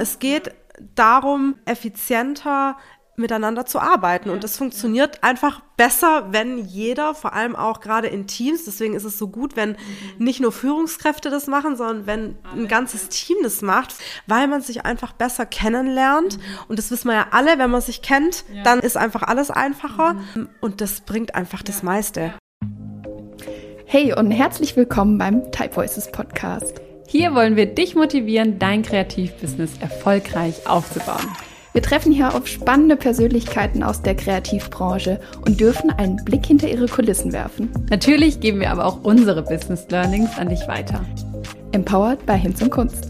es geht darum, effizienter miteinander zu arbeiten. Und das funktioniert einfach besser, wenn jeder, vor allem auch gerade in Teams, deswegen ist es so gut, wenn nicht nur Führungskräfte das machen, sondern wenn ein ganzes Team das macht, weil man sich einfach besser kennenlernt. Und das wissen wir ja alle, wenn man sich kennt, dann ist einfach alles einfacher. Und das bringt einfach das meiste. Hey und herzlich willkommen beim Type Voices Podcast. Hier wollen wir dich motivieren, dein Kreativbusiness erfolgreich aufzubauen. Wir treffen hier auf spannende Persönlichkeiten aus der Kreativbranche und dürfen einen Blick hinter ihre Kulissen werfen. Natürlich geben wir aber auch unsere Business Learnings an dich weiter. Empowered bei Hinz und Kunst.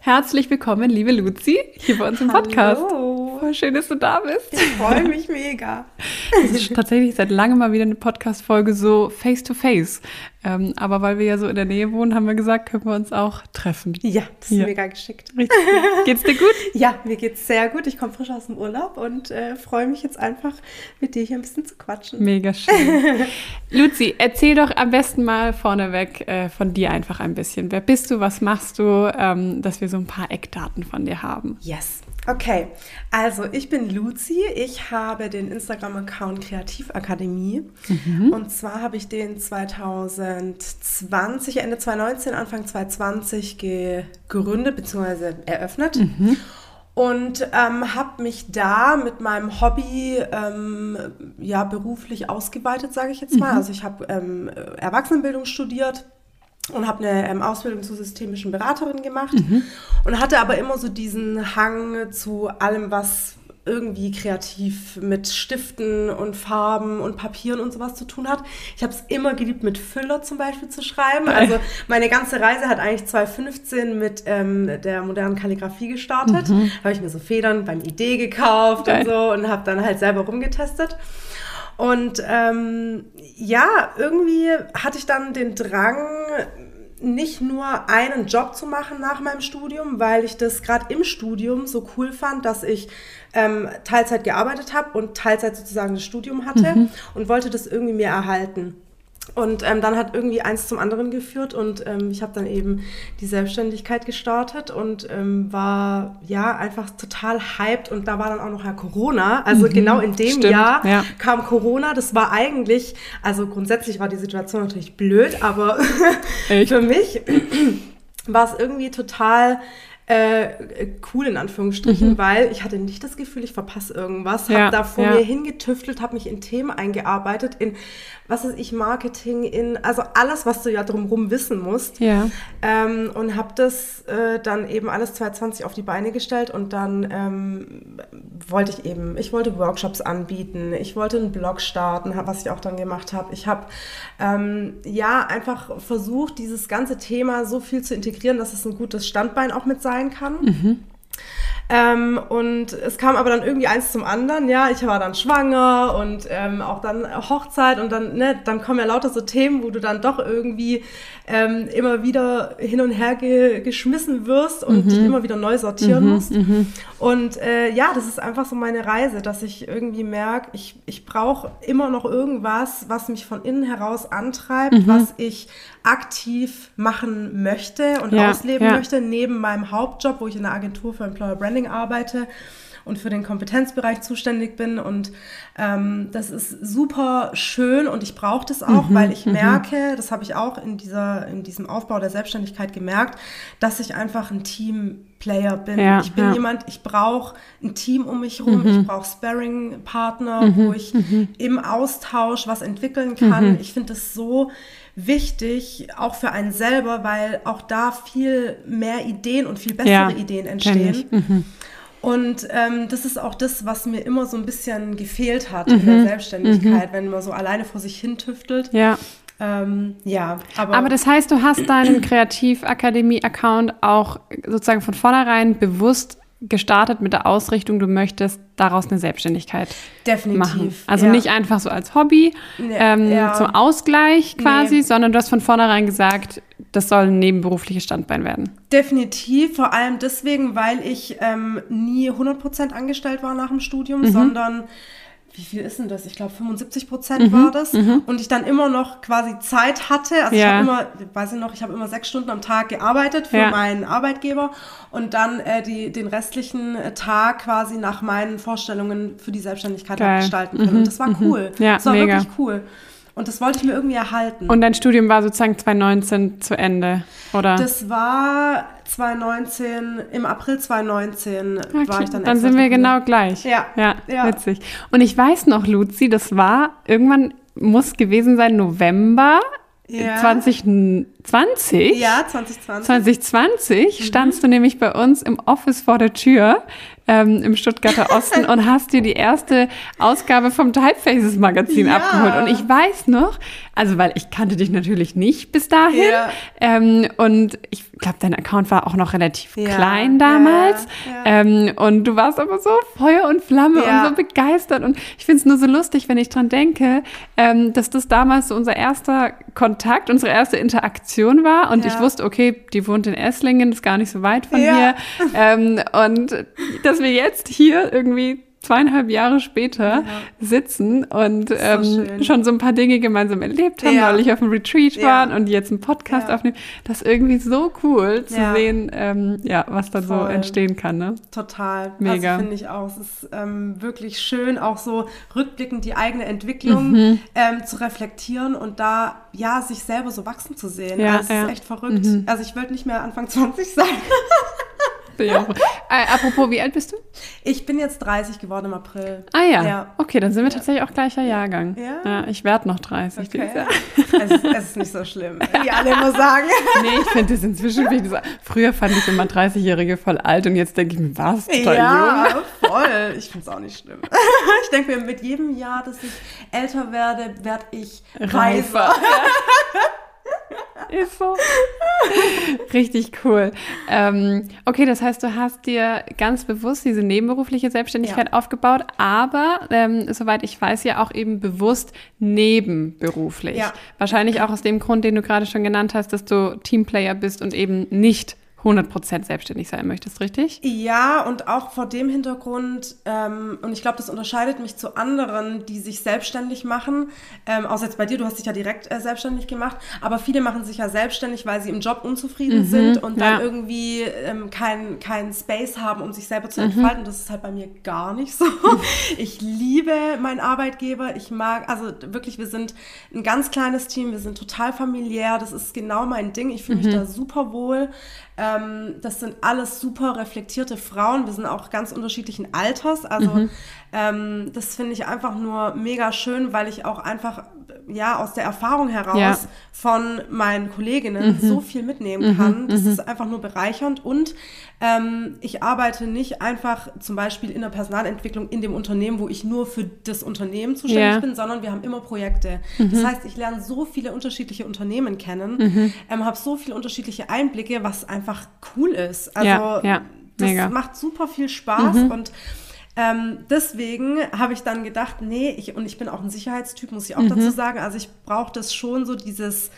Herzlich willkommen, liebe Luzi, hier bei uns im Podcast. Hallo. Voll schön, dass du da bist. Ich freue mich mega. Das ist tatsächlich seit langem mal wieder eine Podcast-Folge so face-to-face. Ähm, aber weil wir ja so in der Nähe wohnen, haben wir gesagt, können wir uns auch treffen. Ja, das ist Ja. mega geschickt. Richtig. Geht's dir gut? Ja, mir geht's sehr gut. Ich komme frisch aus dem Urlaub und äh, freue mich jetzt einfach, mit dir hier ein bisschen zu quatschen. Mega schön. Luzi, erzähl doch am besten mal vorneweg äh, von dir einfach ein bisschen. Wer bist du, was machst du, ähm, dass wir so ein paar Eckdaten von dir haben? Yes. Okay, also ich bin Luzi. Ich habe den Instagram-Account Kreativakademie. Und zwar habe ich den 2020, Ende 2019, Anfang 2020 gegründet bzw. eröffnet. Und ähm, habe mich da mit meinem Hobby ähm, ja beruflich ausgeweitet, sage ich jetzt mal. Also ich habe ähm, Erwachsenenbildung studiert und habe eine ähm, Ausbildung zur systemischen Beraterin gemacht und hatte aber immer so diesen Hang zu allem, was irgendwie kreativ mit Stiften und Farben und Papieren und sowas zu tun hat. Ich habe es immer geliebt, mit Füller zum Beispiel zu schreiben. Also meine ganze Reise hat eigentlich 2015 mit ähm, der modernen Kalligrafie gestartet. Habe ich mir so Federn beim Idee gekauft Geil. und so und habe dann halt selber rumgetestet. Und ähm, ja, irgendwie hatte ich dann den Drang, nicht nur einen Job zu machen nach meinem Studium, weil ich das gerade im Studium so cool fand, dass ich ähm, Teilzeit gearbeitet habe und Teilzeit sozusagen das Studium hatte und wollte das irgendwie mehr erhalten. Und ähm, dann hat irgendwie eins zum anderen geführt und ähm, ich habe dann eben die Selbstständigkeit gestartet und ähm, war ja einfach total hyped und da war dann auch noch ja Corona. Also genau in dem Stimmt, Jahr ja. kam Corona. Das war eigentlich, also grundsätzlich war die Situation natürlich blöd, aber für mich war es irgendwie total äh, cool in Anführungsstrichen, weil ich hatte nicht das Gefühl, ich verpasse irgendwas. Mhm. Ja, habe da vor ja. mir hingetüftelt, habe mich in Themen eingearbeitet, in was ist ich Marketing, in also alles, was du ja drumherum wissen musst. Ja. Ähm, und habe das äh, dann eben alles 2020 auf die Beine gestellt und dann ähm, wollte ich eben, ich wollte Workshops anbieten, ich wollte einen Blog starten, was ich auch dann gemacht habe. Ich habe ähm, ja einfach versucht, dieses ganze Thema so viel zu integrieren, dass es ein gutes Standbein auch mit sein kann. Ähm, und es kam aber dann irgendwie eins zum anderen, ja, ich war dann schwanger und ähm, auch dann Hochzeit und dann, ne, dann kommen ja lauter so Themen, wo du dann doch irgendwie ähm, immer wieder hin und her ge geschmissen wirst und dich immer wieder neu sortieren musst. Und äh, ja, das ist einfach so meine Reise, dass ich irgendwie merke, ich, ich brauche immer noch irgendwas, was mich von innen heraus antreibt, was ich aktiv machen möchte und Ja, ausleben ja. möchte, neben meinem Hauptjob, wo ich in der Agentur für Employer Branding arbeite und für den Kompetenzbereich zuständig bin. Und ähm, das ist super schön und ich brauche das Mhm, auch, weil ich merke, das habe ich auch in, dieser, in diesem Aufbau der Selbstständigkeit gemerkt, dass ich einfach ein Teamplayer bin. Ja, ich bin ja. Mhm. jemand, ich brauche ein Team um mich rum, ich brauche Sparring-Partner, wo ich im Austausch was entwickeln kann. Mhm. Ich finde das so wichtig, auch für einen selber, weil auch da viel mehr Ideen und viel bessere Ja, Ideen entstehen. Mhm. Und ähm, das ist auch das, was mir immer so ein bisschen gefehlt hat Mhm. in der Selbstständigkeit, wenn man so alleine vor sich hin tüftelt. Ja. Ähm, ja, aber, Aber das heißt, du hast deinen Kreativakademie-Account auch sozusagen von vornherein bewusst gestartet mit der Ausrichtung, du möchtest daraus eine Selbstständigkeit definitiv. machen. Also ja. nicht einfach so als Hobby Nee, ähm, ja. zum Ausgleich quasi, Nee. sondern du hast von vornherein gesagt, das soll ein nebenberufliches Standbein werden. Definitiv, vor allem deswegen, weil ich ähm, nie 100% angestellt war nach dem Studium, Mhm. sondern wie viel ist denn das? Ich glaube 75 Prozent war das. Und ich dann immer noch quasi Zeit hatte. Also ich Ja. habe immer, weiß ich noch, ich habe immer sechs Stunden am Tag gearbeitet für Ja. meinen Arbeitgeber und dann äh, die, den restlichen äh, Tag quasi nach meinen Vorstellungen für die Selbstständigkeit gestalten können. Und das war cool. Ja, das war mega. wirklich cool. Und das wollte ich mir irgendwie erhalten. Und dein Studium war sozusagen 2019 zu Ende, oder? das war 2019, im April 2019 Okay, war ich dann dann sind wir genau gleich. Ja, ja. ja. witzig. Und ich weiß noch, Luzi, das war irgendwann, muss gewesen sein, November Ja. 2020. Ja, 2020. 2020 standst du nämlich bei uns im Office vor der Tür ähm, im Stuttgarter Osten und hast dir die erste Ausgabe vom Typefaces Magazin Ja. abgeholt. Und ich weiß noch, also weil ich kannte dich natürlich nicht bis dahin Ja. ähm, und ich glaube, dein Account war auch noch relativ Ja, klein damals. Ähm, und du warst aber so Feuer und Flamme und so begeistert und ich finde es nur so lustig, wenn ich dran denke, ähm, dass das damals so unser erster Kontakt, unsere erste Interaktion war und Ja. ich wusste, okay, die wohnt in Esslingen, ist gar nicht so weit von Ja. hier ähm, und dass wir jetzt hier irgendwie zweieinhalb Jahre später sitzen und ähm, schon so ein paar Dinge gemeinsam erlebt haben, Ja. weil ich auf dem Retreat Ja. waren und jetzt einen Podcast Ja. aufnehmen. Das ist irgendwie so cool zu Ja. sehen, ähm, ja, was da so entstehen kann. Ne? Total. Mega. Also finde ich auch. Es ist ähm, wirklich schön, auch so rückblickend die eigene Entwicklung Mhm. ähm, zu reflektieren und da ja sich selber so wachsen zu sehen. Ja, also es ja. Mhm. ist echt verrückt. Also ich wollte nicht mehr Anfang 20 sein. Bin auch. Äh, apropos, wie alt bist du? Ich bin jetzt 30 geworden im April. Ah ja. Ja. Okay, dann sind wir tatsächlich auch gleicher Jahrgang. Ja? ich werde noch 30. Okay. es, ist, es ist nicht so schlimm, wie alle immer sagen. Nee, ich finde das inzwischen, wie gesagt, früher fand ich immer 30-Jährige voll alt und jetzt denke ich mir, was? Total ja, jung. voll. Ich finde es auch nicht schlimm. Ich denke mir, mit jedem Jahr, dass ich älter werde, werde ich reifer. Ist so. Richtig cool. Ähm, okay, das heißt, du hast dir ganz bewusst diese nebenberufliche Selbstständigkeit aufgebaut, aber ähm, soweit ich weiß, ja auch eben bewusst nebenberuflich. Ja. Wahrscheinlich auch aus dem Grund, den du gerade schon genannt hast, dass du Teamplayer bist und eben nicht 100% selbstständig sein möchtest, richtig? Ja, und auch vor dem Hintergrund, ähm, und ich glaube, das unterscheidet mich zu anderen, die sich selbstständig machen, ähm, außer jetzt bei dir, du hast dich ja direkt äh, selbstständig gemacht, aber viele machen sich ja selbstständig, weil sie im Job unzufrieden sind und dann ja. irgendwie ähm, keinen kein Space haben, um sich selber zu entfalten. Das ist halt bei mir gar nicht so. Ich liebe meinen Arbeitgeber, ich mag, also wirklich, wir sind ein ganz kleines Team, wir sind total familiär, das ist genau mein Ding, ich fühle mich da super wohl. Ähm, das sind alles super reflektierte Frauen. Wir sind auch ganz unterschiedlichen Alters. Also ähm, das finde ich einfach nur mega schön, weil ich auch einfach ja aus der Erfahrung heraus Ja. von meinen Kolleginnen so viel mitnehmen kann. Das ist einfach nur bereichernd. Und ähm, ich arbeite nicht einfach zum Beispiel in der Personalentwicklung in dem Unternehmen, wo ich nur für das Unternehmen zuständig Ja. bin, sondern wir haben immer Projekte. Das heißt, ich lerne so viele unterschiedliche Unternehmen kennen, ähm, habe so viele unterschiedliche Einblicke, was einfach cool ist. Also Ja, das macht super viel Spaß und ähm, deswegen habe ich dann gedacht, nee, ich, und ich bin auch ein Sicherheitstyp, muss ich auch dazu sagen. Also ich brauche das schon so dieses,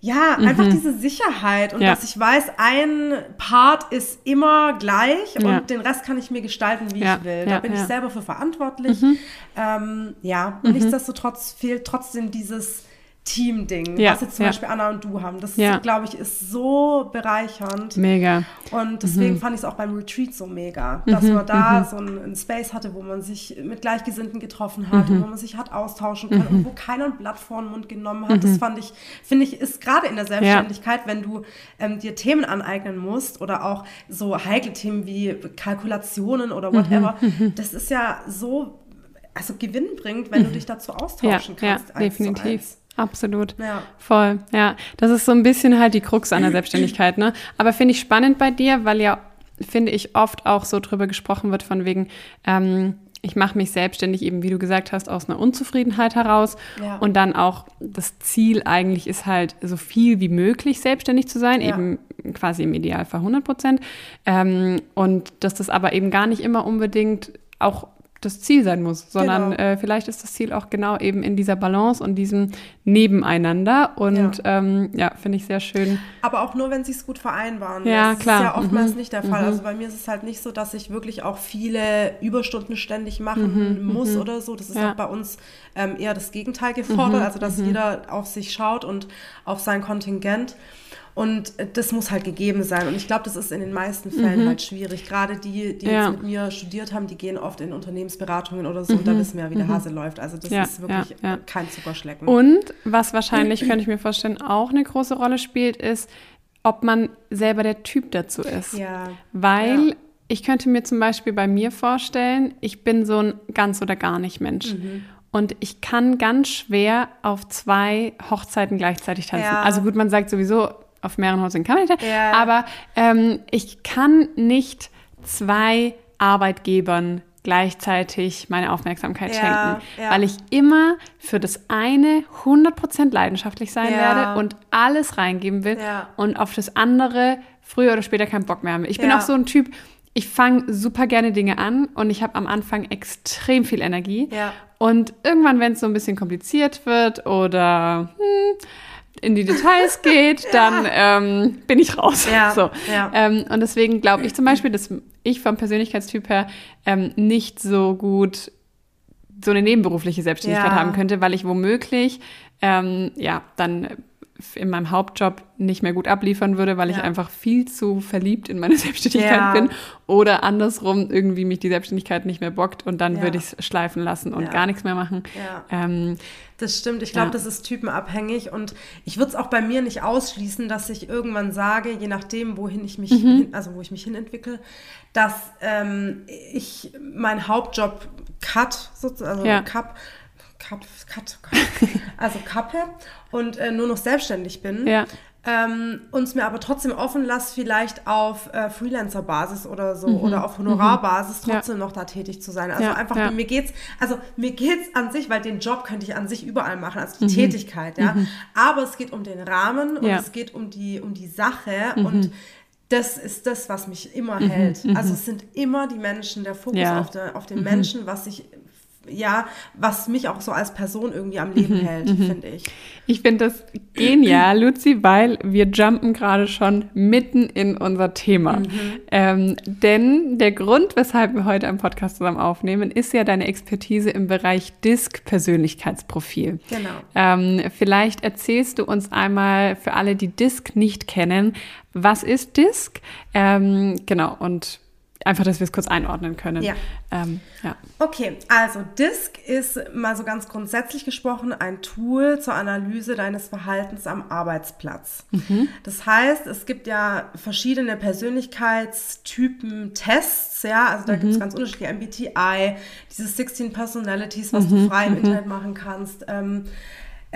ja, einfach diese Sicherheit und Ja. dass ich weiß, ein Part ist immer gleich Ja. und den Rest kann ich mir gestalten, wie Ja, ich will. ja, Da bin ja. ich selber für verantwortlich. Ähm, ja, und nichtsdestotrotz fehlt trotzdem dieses Team-Ding, Ja, was jetzt zum ja. Beispiel Anna und du haben. Das, Ja. glaube ich, ist so bereichernd. Mega. Und deswegen fand ich es auch beim Retreat so mega, dass man da so einen, Space hatte, wo man sich mit Gleichgesinnten getroffen hat, und wo man sich hat austauschen können und wo keiner ein Blatt vor den Mund genommen hat. Das fand ich, finde ich, ist gerade in der Selbstständigkeit, wenn du ähm, dir Themen aneignen musst oder auch so heikle Themen wie Kalkulationen oder whatever, das ist ja so, also gewinnbringend, wenn du dich dazu Ja, austauschen ja, kannst. zu definitiv. Absolut. Ja. Voll, ja. Das ist so ein bisschen halt die Krux an der Selbstständigkeit, ne? Aber finde ich spannend bei dir, weil ja, finde ich, oft auch so drüber gesprochen wird, von wegen, ähm, ich mache mich selbstständig, eben wie du gesagt hast, aus einer Unzufriedenheit heraus. Ja. Und dann auch das Ziel eigentlich ist halt, so viel wie möglich selbstständig zu sein, Ja. eben quasi im Idealfall 100 Prozent. Ähm, und dass das aber eben gar nicht immer unbedingt auch das Ziel sein muss, sondern Genau. äh, vielleicht ist das Ziel auch genau eben in dieser Balance und diesem Nebeneinander. Und ja, ähm, ja finde ich sehr schön. Aber auch nur, wenn sie es gut vereinbaren. Ja, das klar. ist ja oftmals Mhm. nicht der Fall. Also bei mir ist es halt nicht so, dass ich wirklich auch viele Überstunden ständig machen muss oder so. Das ist Mhm. Ja. Mhm. auch bei uns ähm, eher das Gegenteil gefordert. Also dass jeder auf sich schaut und auf sein Kontingent. Und das muss halt gegeben sein. Und ich glaube, das ist in den meisten Fällen halt schwierig. Gerade die, die Mhm. Ja. jetzt mit mir studiert haben, die gehen oft in Unternehmensberatungen oder so. Und da wissen wir ja, wie der Hase läuft. Also das Mhm. Ja, ist wirklich ja, kein Zuckerschlecken. Und was wahrscheinlich, könnte ich mir vorstellen, auch eine große Rolle spielt, ist, ob man selber der Typ dazu ist. ja. Weil ich könnte mir zum Beispiel bei mir vorstellen, ich bin so ein ganz oder gar nicht Mensch. Mhm. Und ich kann ganz schwer auf zwei Hochzeiten gleichzeitig tanzen. Ja. Also gut, man sagt sowieso, auf mehreren Hochzeiten kann man nicht. Ja. Aber ähm, ich kann nicht zwei Arbeitgebern gleichzeitig meine Aufmerksamkeit Ja, schenken, ja. weil ich immer für das eine 100% leidenschaftlich sein werde und alles reingeben will und auf das andere früher oder später keinen Bock mehr haben. Ich bin auch so ein Typ, ich fange super gerne Dinge an und ich habe am Anfang extrem viel Energie. Und irgendwann, wenn es so ein bisschen kompliziert wird oder hm, in die Details geht, dann ähm, bin ich raus. Ja, So. ja. Ähm, und deswegen glaube ich zum Beispiel, dass ich vom Persönlichkeitstyp her ähm, nicht so gut so eine nebenberufliche Selbstständigkeit Ja. haben könnte, weil ich womöglich ähm, ja dann in meinem Hauptjob nicht mehr gut abliefern würde, weil ich Ja. einfach viel zu verliebt in meine Selbstständigkeit Ja. bin oder andersrum irgendwie mich die Selbstständigkeit nicht mehr bockt und dann Ja. würde ich es schleifen lassen und gar nichts mehr machen. Ähm, Das stimmt. Ich glaube, das ist typenabhängig und ich würde es auch bei mir nicht ausschließen, dass ich irgendwann sage, je nachdem, wohin ich mich, Mhm. hin, also wo ich mich hinentwickle, dass ähm, ich meinen Hauptjob cut, sozusagen, also Ja. cup, cut, also kappe und äh, nur noch selbstständig bin. Ja. Ähm, uns mir aber trotzdem offen lasse, vielleicht auf äh, Freelancer-Basis oder so Mhm. oder auf Honorarbasis Ja. trotzdem noch da tätig zu sein. Also Ja, einfach, ja. mir geht's, also mir geht's an sich, weil den Job könnte ich an sich überall machen, also Mhm. die Tätigkeit, ja. Aber es geht um den Rahmen und Ja. es geht um die, um die Sache und das ist das, was mich immer hält. Also es sind immer die Menschen, der Fokus Ja. auf, der, auf den Menschen, was ich ja, was mich auch so als Person irgendwie am Leben hält, finde ich. Ich finde das genial, Luzi, weil wir jumpen gerade schon mitten in unser Thema. Ähm, denn der Grund, weshalb wir heute einen Podcast zusammen aufnehmen, ist ja deine Expertise im Bereich DISC-Persönlichkeitsprofil. Genau. Ähm, vielleicht erzählst du uns einmal für alle, die DISC nicht kennen, was ist DISC? Ähm, genau, und einfach, dass wir es kurz einordnen können. Ja. Ähm, ja. Okay, also DISC ist mal so ganz grundsätzlich gesprochen ein Tool zur Analyse deines Verhaltens am Arbeitsplatz. Das heißt, es gibt ja verschiedene Persönlichkeitstypen, Tests, ja, also da gibt es ganz unterschiedliche MBTI, diese 16 Personalities, was du frei im Internet machen kannst. Ähm,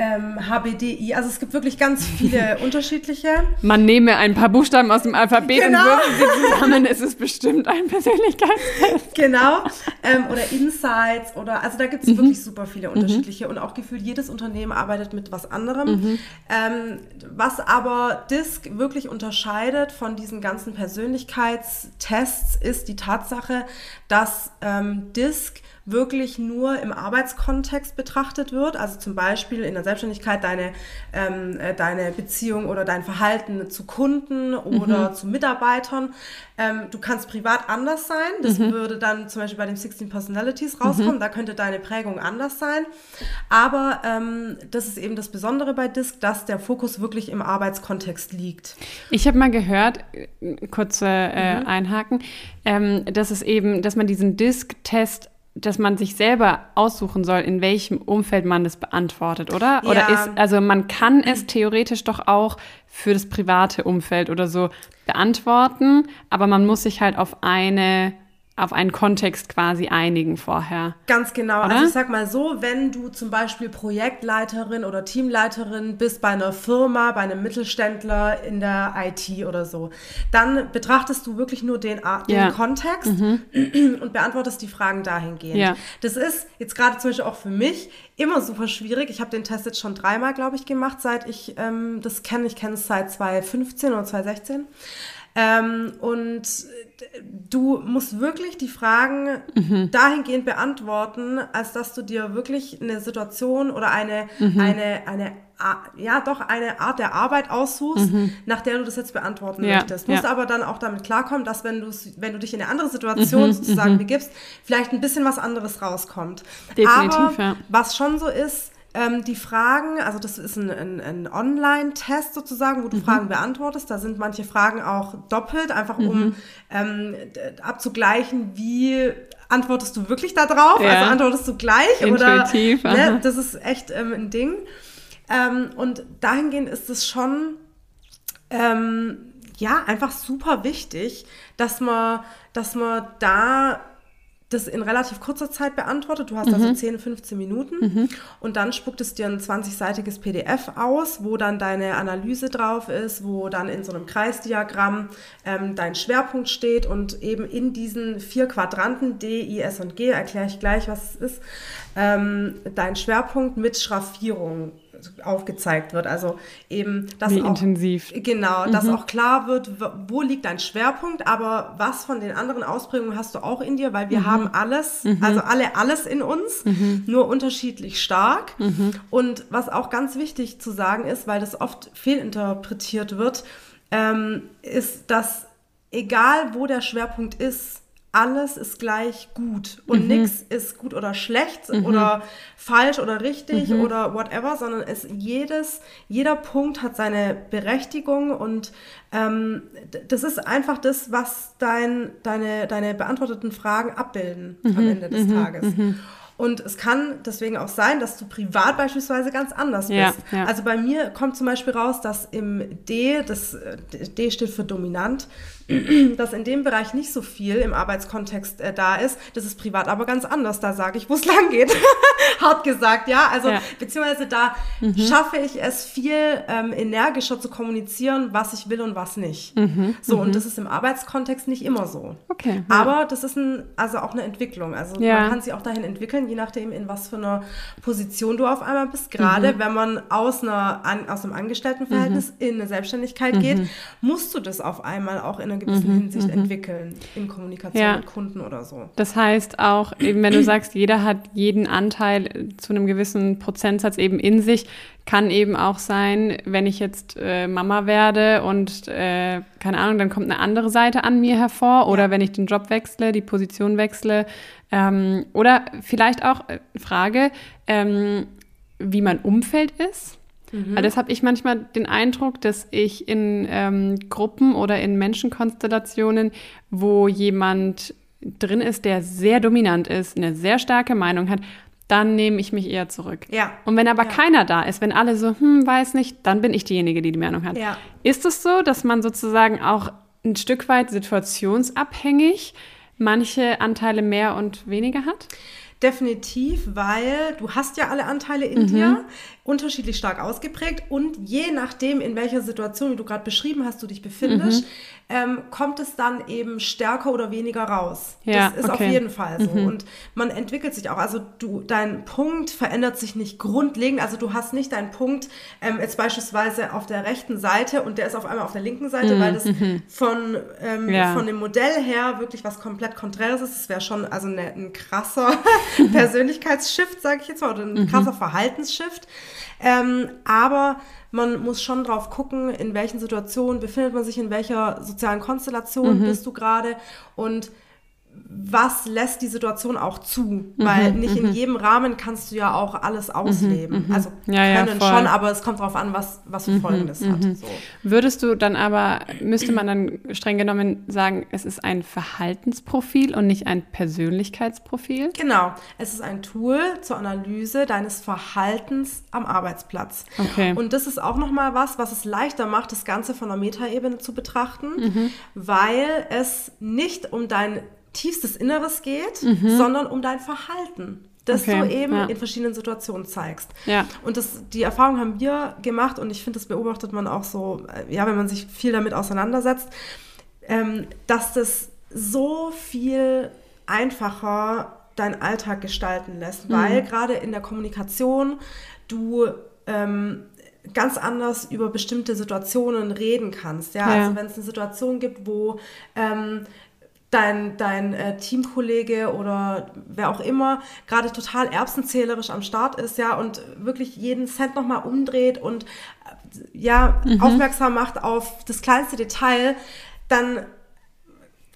ähm, HBDI, also es gibt wirklich ganz viele unterschiedliche. Man nehme ein paar Buchstaben aus dem Alphabet Genau. und würfe sie zusammen. Es ist bestimmt ein Persönlichkeitstest. Genau. Ähm, oder Insights oder also da gibt Mhm. es wirklich super viele unterschiedliche und auch gefühlt jedes Unternehmen arbeitet mit was anderem. Mhm. Ähm, was aber DISC wirklich unterscheidet von diesen ganzen Persönlichkeitstests ist die Tatsache, dass ähm, DISC wirklich nur im Arbeitskontext betrachtet wird. Also zum Beispiel in der Selbstständigkeit deine, ähm, äh, deine Beziehung oder dein Verhalten zu Kunden oder zu Mitarbeitern. Ähm, du kannst privat anders sein. Das würde dann zum Beispiel bei den 16 Personalities rauskommen. Da könnte deine Prägung anders sein. Aber ähm, das ist eben das Besondere bei DISC, dass der Fokus wirklich im Arbeitskontext liegt. Ich habe mal gehört, äh, kurze äh, Mhm. Einhaken, ähm, dass es eben, dass man diesen DISC-Test dass man sich selber aussuchen soll, in welchem Umfeld man das beantwortet, oder? Oder Ja. ist, also man kann es theoretisch doch auch für das private Umfeld oder so beantworten, aber man muss sich halt auf eine, auf einen Kontext quasi einigen vorher. Ganz genau. Oder? Also ich sag mal so, wenn du zum Beispiel Projektleiterin oder Teamleiterin bist bei einer Firma, bei einem Mittelständler in der IT oder so, dann betrachtest du wirklich nur den, den Ja. Kontext und beantwortest die Fragen dahingehend. Ja. Das ist jetzt gerade zum Beispiel auch für mich immer super schwierig. Ich habe den Test jetzt schon dreimal, glaube ich, gemacht, seit ich ähm, das kenne. Ich kenne es seit 2015 oder 2016. Ähm, und du musst wirklich die Fragen mhm. dahingehend beantworten, als dass du dir wirklich eine Situation oder eine, mhm. eine, eine ja doch eine Art der Arbeit aussuchst, mhm. nach der du das jetzt beantworten ja, möchtest. Musst ja. aber dann auch damit klarkommen, dass wenn du wenn du dich in eine andere Situation mhm, sozusagen mhm. begibst, vielleicht ein bisschen was anderes rauskommt. Definitiv, aber ja. was schon so ist, ähm, die Fragen, also das ist ein, ein, ein Online-Test sozusagen, wo du mhm. Fragen beantwortest. Da sind manche Fragen auch doppelt, einfach um mhm. ähm, abzugleichen, wie antwortest du wirklich da drauf? Ja. Also antwortest du gleich Intuitiv, oder ne, das ist echt ähm, ein Ding. Ähm, und dahingehend ist es schon ähm, ja einfach super wichtig, dass man, dass man da das in relativ kurzer Zeit beantwortet. Du hast also mhm. also 10, 15 Minuten mhm. und dann spuckt es dir ein 20-seitiges PDF aus, wo dann deine Analyse drauf ist, wo dann in so einem Kreisdiagramm ähm, dein Schwerpunkt steht und eben in diesen vier Quadranten D, I, S und G, erkläre ich gleich, was es ist, ähm, dein Schwerpunkt mit Schraffierung aufgezeigt wird. Also eben, dass Wie auch, intensiv. Genau, mhm. dass auch klar wird, wo liegt dein Schwerpunkt, aber was von den anderen Ausprägungen hast du auch in dir, weil wir mhm. haben alles, mhm. also alle alles in uns, mhm. nur unterschiedlich stark. Mhm. Und was auch ganz wichtig zu sagen ist, weil das oft fehlinterpretiert wird, ähm, ist, dass egal wo der Schwerpunkt ist, alles ist gleich gut und mhm. nichts ist gut oder schlecht mhm. oder falsch oder richtig mhm. oder whatever, sondern es jedes, jeder Punkt hat seine Berechtigung und ähm, das ist einfach das, was dein, deine, deine beantworteten Fragen abbilden am mhm. Ende des mhm. Tages. Und es kann deswegen auch sein, dass du privat beispielsweise ganz anders bist. Ja. Also bei mir kommt zum Beispiel raus, dass im D, das D steht für dominant, dass in dem Bereich nicht so viel im Arbeitskontext äh, da ist. Das ist privat aber ganz anders. Da sage ich, wo es lang geht. Hart gesagt, ja. Also ja. beziehungsweise da mhm. schaffe ich es viel ähm, energischer zu kommunizieren, was ich will und was nicht. Mhm. So, mhm. und das ist im Arbeitskontext nicht immer so. Okay. Aber das ist ein, also auch eine Entwicklung. Also ja. man kann sich auch dahin entwickeln, je nachdem, in was für einer Position du auf einmal bist. Gerade mhm. wenn man aus, einer, an, aus einem Angestelltenverhältnis mhm. in eine Selbstständigkeit geht, mhm. musst du das auf einmal auch in einer gewissen mhm, Hinsicht mhm. entwickeln in Kommunikation ja. mit Kunden oder so. Das heißt auch, eben wenn du sagst, jeder hat jeden Anteil zu einem gewissen Prozentsatz eben in sich, kann eben auch sein, wenn ich jetzt äh, Mama werde und äh, keine Ahnung, dann kommt eine andere Seite an mir hervor oder ja. wenn ich den Job wechsle, die Position wechsle ähm, oder vielleicht auch äh, Frage, ähm, wie mein Umfeld ist. Mhm. Weil das habe ich manchmal den Eindruck, dass ich in ähm, Gruppen oder in Menschenkonstellationen, wo jemand drin ist, der sehr dominant ist, eine sehr starke Meinung hat, dann nehme ich mich eher zurück. Ja. Und wenn aber ja. keiner da ist, wenn alle so, hm, weiß nicht, dann bin ich diejenige, die die Meinung hat. Ja. Ist es so, dass man sozusagen auch ein Stück weit situationsabhängig manche Anteile mehr und weniger hat? Definitiv, weil du hast ja alle Anteile in mhm. dir, unterschiedlich stark ausgeprägt und je nachdem, in welcher Situation, wie du gerade beschrieben hast, du dich befindest, mhm. ähm, kommt es dann eben stärker oder weniger raus. Ja, das ist okay. auf jeden Fall so. Mhm. Und man entwickelt sich auch. Also du, dein Punkt verändert sich nicht grundlegend. Also du hast nicht deinen Punkt ähm, jetzt beispielsweise auf der rechten Seite und der ist auf einmal auf der linken Seite, mhm. weil das mhm. von, ähm, ja. von dem Modell her wirklich was komplett Konträres ist. Das wäre schon also eine, ein krasser Persönlichkeitsshift, sage ich jetzt mal, oder ein mhm. krasser Verhaltensshift. Ähm, aber man muss schon drauf gucken, in welchen Situationen befindet man sich, in welcher sozialen Konstellation mhm. bist du gerade und was lässt die Situation auch zu? Mhm, Weil nicht in mhm. jedem Rahmen kannst du ja auch alles ausleben. Mhm, also ja, können ja, schon, aber es kommt darauf an, was, was für Folgendes hat. So. Würdest du dann aber, müsste man dann streng genommen sagen, es ist ein Verhaltensprofil und nicht ein Persönlichkeitsprofil? Genau, es ist ein Tool zur Analyse deines Verhaltens am Arbeitsplatz. Okay. Und das ist auch nochmal was, was es leichter macht, das Ganze von der Metaebene zu betrachten, mhm. weil es nicht um dein tiefstes Inneres geht, mhm. sondern um dein Verhalten das okay, du eben ja. in verschiedenen Situationen zeigst. Ja. Und das, die Erfahrung haben wir gemacht und ich finde, das beobachtet man auch so, äh, ja, wenn man sich viel damit auseinandersetzt, ähm, dass das so viel einfacher deinen Alltag gestalten lässt, mhm. weil gerade in der Kommunikation du ähm, ganz anders über bestimmte Situationen reden kannst. Ja, Ja. also wenn es eine Situation gibt, wo ähm, dein, dein äh, Teamkollege oder wer auch immer gerade total erbsenzählerisch am Start ist, ja, und wirklich jeden Cent nochmal umdreht und äh, ja, aufmerksam macht auf das kleinste Detail, dann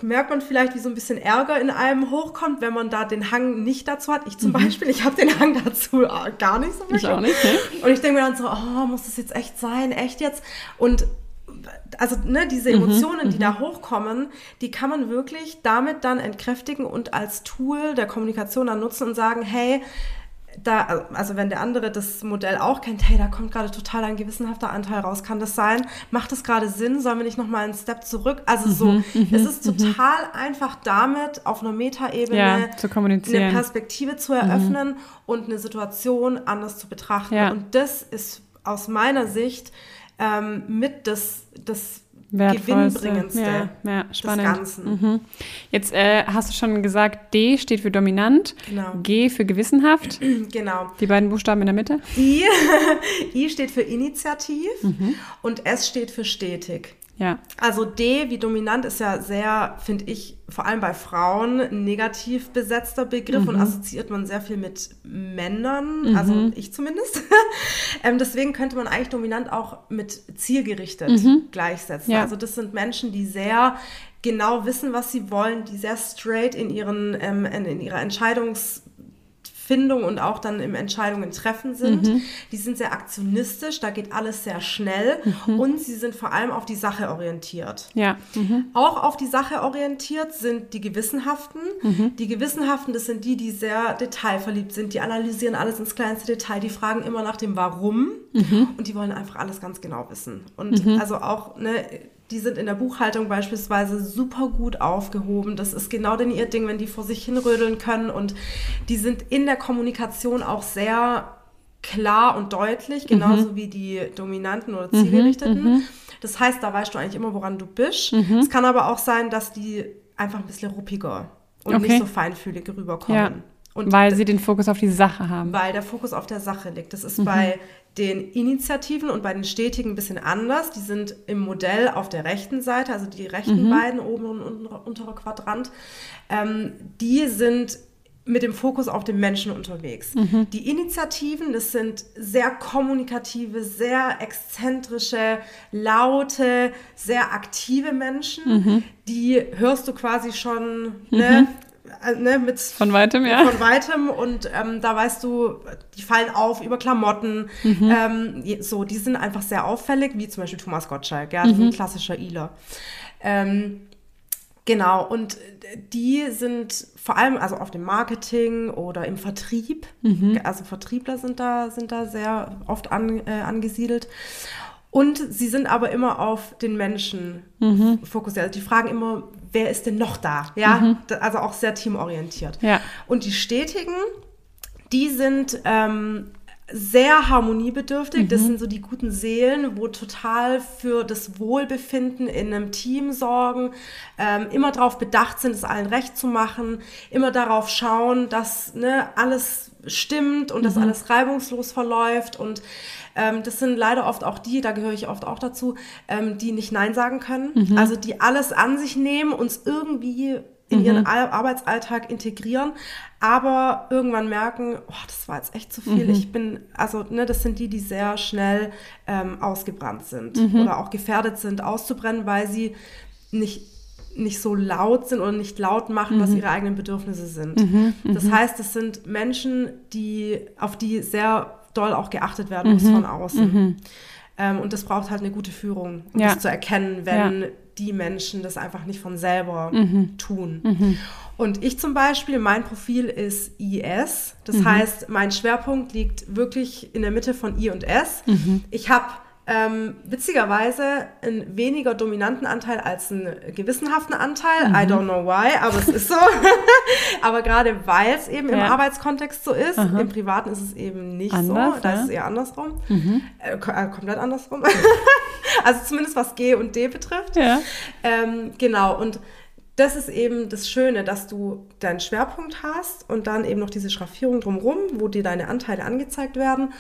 merkt man vielleicht, wie so ein bisschen Ärger in einem hochkommt, wenn man da den Hang nicht dazu hat. Ich zum Beispiel, ich habe den Hang dazu äh, gar nicht so wirklich. Ich auch nicht, ne? Und ich denke mir dann so, oh, muss das jetzt echt sein? Echt jetzt? Und also ne, diese Emotionen, die da hochkommen, die kann man wirklich damit dann entkräftigen und als Tool der Kommunikation dann nutzen und sagen, hey, da, also wenn der andere das Modell auch kennt, hey, da kommt gerade total ein gewissenhafter Anteil raus, kann das sein? Macht das gerade Sinn? Sollen wir nicht nochmal einen Step zurück? Also so, es ist total einfach damit auf einer Metaebene Ja, eine Perspektive zu eröffnen und eine Situation anders zu betrachten. Ja. Und das ist aus meiner Sicht ähm, mit das, das. Gewinnbringendste Ja, ja, des. Ganzen. Mhm. Jetzt äh, hast du schon gesagt, D steht für dominant, Genau. G für gewissenhaft, Genau. die beiden Buchstaben in der Mitte. I, I steht für Initiativ Mhm. und S steht für stetig. Ja, Also D wie dominant ist ja sehr, finde ich, vor allem bei Frauen negativ besetzter Begriff Mhm. und assoziiert man sehr viel mit Männern, also ich zumindest. ähm, deswegen könnte man eigentlich dominant auch mit zielgerichtet gleichsetzen. Mhm. Ja. Also das sind Menschen, die sehr genau wissen, was sie wollen, die sehr straight in ihren ähm, in, in ihrer Entscheidungs Findung und auch dann im Entscheidungen treffen sind. Mhm. Die sind sehr aktionistisch, da geht alles sehr schnell Mhm. und sie sind vor allem auf die Sache orientiert. ja. Mhm. Auch auf die Sache orientiert sind die Gewissenhaften. Mhm. Die Gewissenhaften, das sind die, die sehr detailverliebt sind. Die analysieren alles ins kleinste Detail. Die fragen immer nach dem Warum Mhm. und die wollen einfach alles ganz genau wissen. Und also auch, ne, die sind in der Buchhaltung beispielsweise super gut aufgehoben. Das ist genau denn ihr Ding, wenn die vor sich hinrödeln können. Und die sind in der Kommunikation auch sehr klar und deutlich, genauso wie die Dominanten oder Zielgerichteten. Das heißt, da weißt du eigentlich immer, woran du bist. Es kann aber auch sein, dass die einfach ein bisschen ruppiger und Okay. nicht so feinfühlig rüberkommen. ja. Und Weil sie den Fokus auf die Sache haben. weil der Fokus auf der Sache liegt. Das ist Mhm. bei den Initiativen und bei den Stetigen ein bisschen anders. Die sind im Modell auf der rechten Seite, also die rechten Mhm. beiden, oberen und untere, unterer Quadrant. Ähm, die sind mit dem Fokus auf den Menschen unterwegs. Mhm. Die Initiativen, das sind sehr kommunikative, sehr exzentrische, laute, sehr aktive Menschen. Mhm. Die hörst du quasi schon ne, äh, ne, mit Von weitem, ja. von weitem und ähm, da weißt du, die fallen auf über Klamotten. Mhm. Ähm, so, die sind einfach sehr auffällig, wie zum Beispiel Thomas Gottschalk, ja, Mhm. ein klassischer Iler. Ähm, genau, und äh, die sind vor allem also auf dem Marketing oder im Vertrieb, Mhm. also Vertriebler sind da, sind da sehr oft an, äh, angesiedelt. Und sie sind aber immer auf den Menschen Mhm. fokussiert. Also die fragen immer, wer ist denn noch da? Ja, Da- also auch sehr teamorientiert. Ja. Und die Stetigen, die sind ähm, sehr harmoniebedürftig. Das sind so die guten Seelen, wo total für das Wohlbefinden in einem Team sorgen, ähm, immer darauf bedacht sind, es allen recht zu machen, immer darauf schauen, dass ne, alles stimmt und dass alles reibungslos verläuft. Und ähm, das sind leider oft auch die, da gehöre ich oft auch dazu, ähm, die nicht Nein sagen können. Also die alles an sich nehmen, uns irgendwie in ihren Al- Arbeitsalltag integrieren, aber irgendwann merken, oh, das war jetzt echt zu viel. Ich bin, also ne, das sind die, die sehr schnell ähm, ausgebrannt sind oder auch gefährdet sind, auszubrennen, weil sie nicht nicht so laut sind oder nicht laut machen, was ihre eigenen Bedürfnisse sind. Das heißt, es sind Menschen, die auf die sehr doll auch geachtet werden muss von außen. Ähm, und das braucht halt eine gute Führung, um Ja. das zu erkennen, wenn Ja. die Menschen das einfach nicht von selber tun. Und ich zum Beispiel, mein Profil ist IS. Das heißt, mein Schwerpunkt liegt wirklich in der Mitte von I und S. Ich habe ähm, witzigerweise einen weniger dominanten Anteil als einen gewissenhaften Anteil. I don't know why, aber es ist so. aber gerade weil es eben im Ja. Arbeitskontext so ist, im Privaten ist es eben nicht Anders, so. Da ja. ist es eher andersrum. Äh, ko- äh, komplett andersrum. also zumindest was G und D betrifft. Ja. Ähm, genau, und das ist eben das Schöne, dass du deinen Schwerpunkt hast und dann eben noch diese Schraffierung drumherum, wo dir deine Anteile angezeigt werden.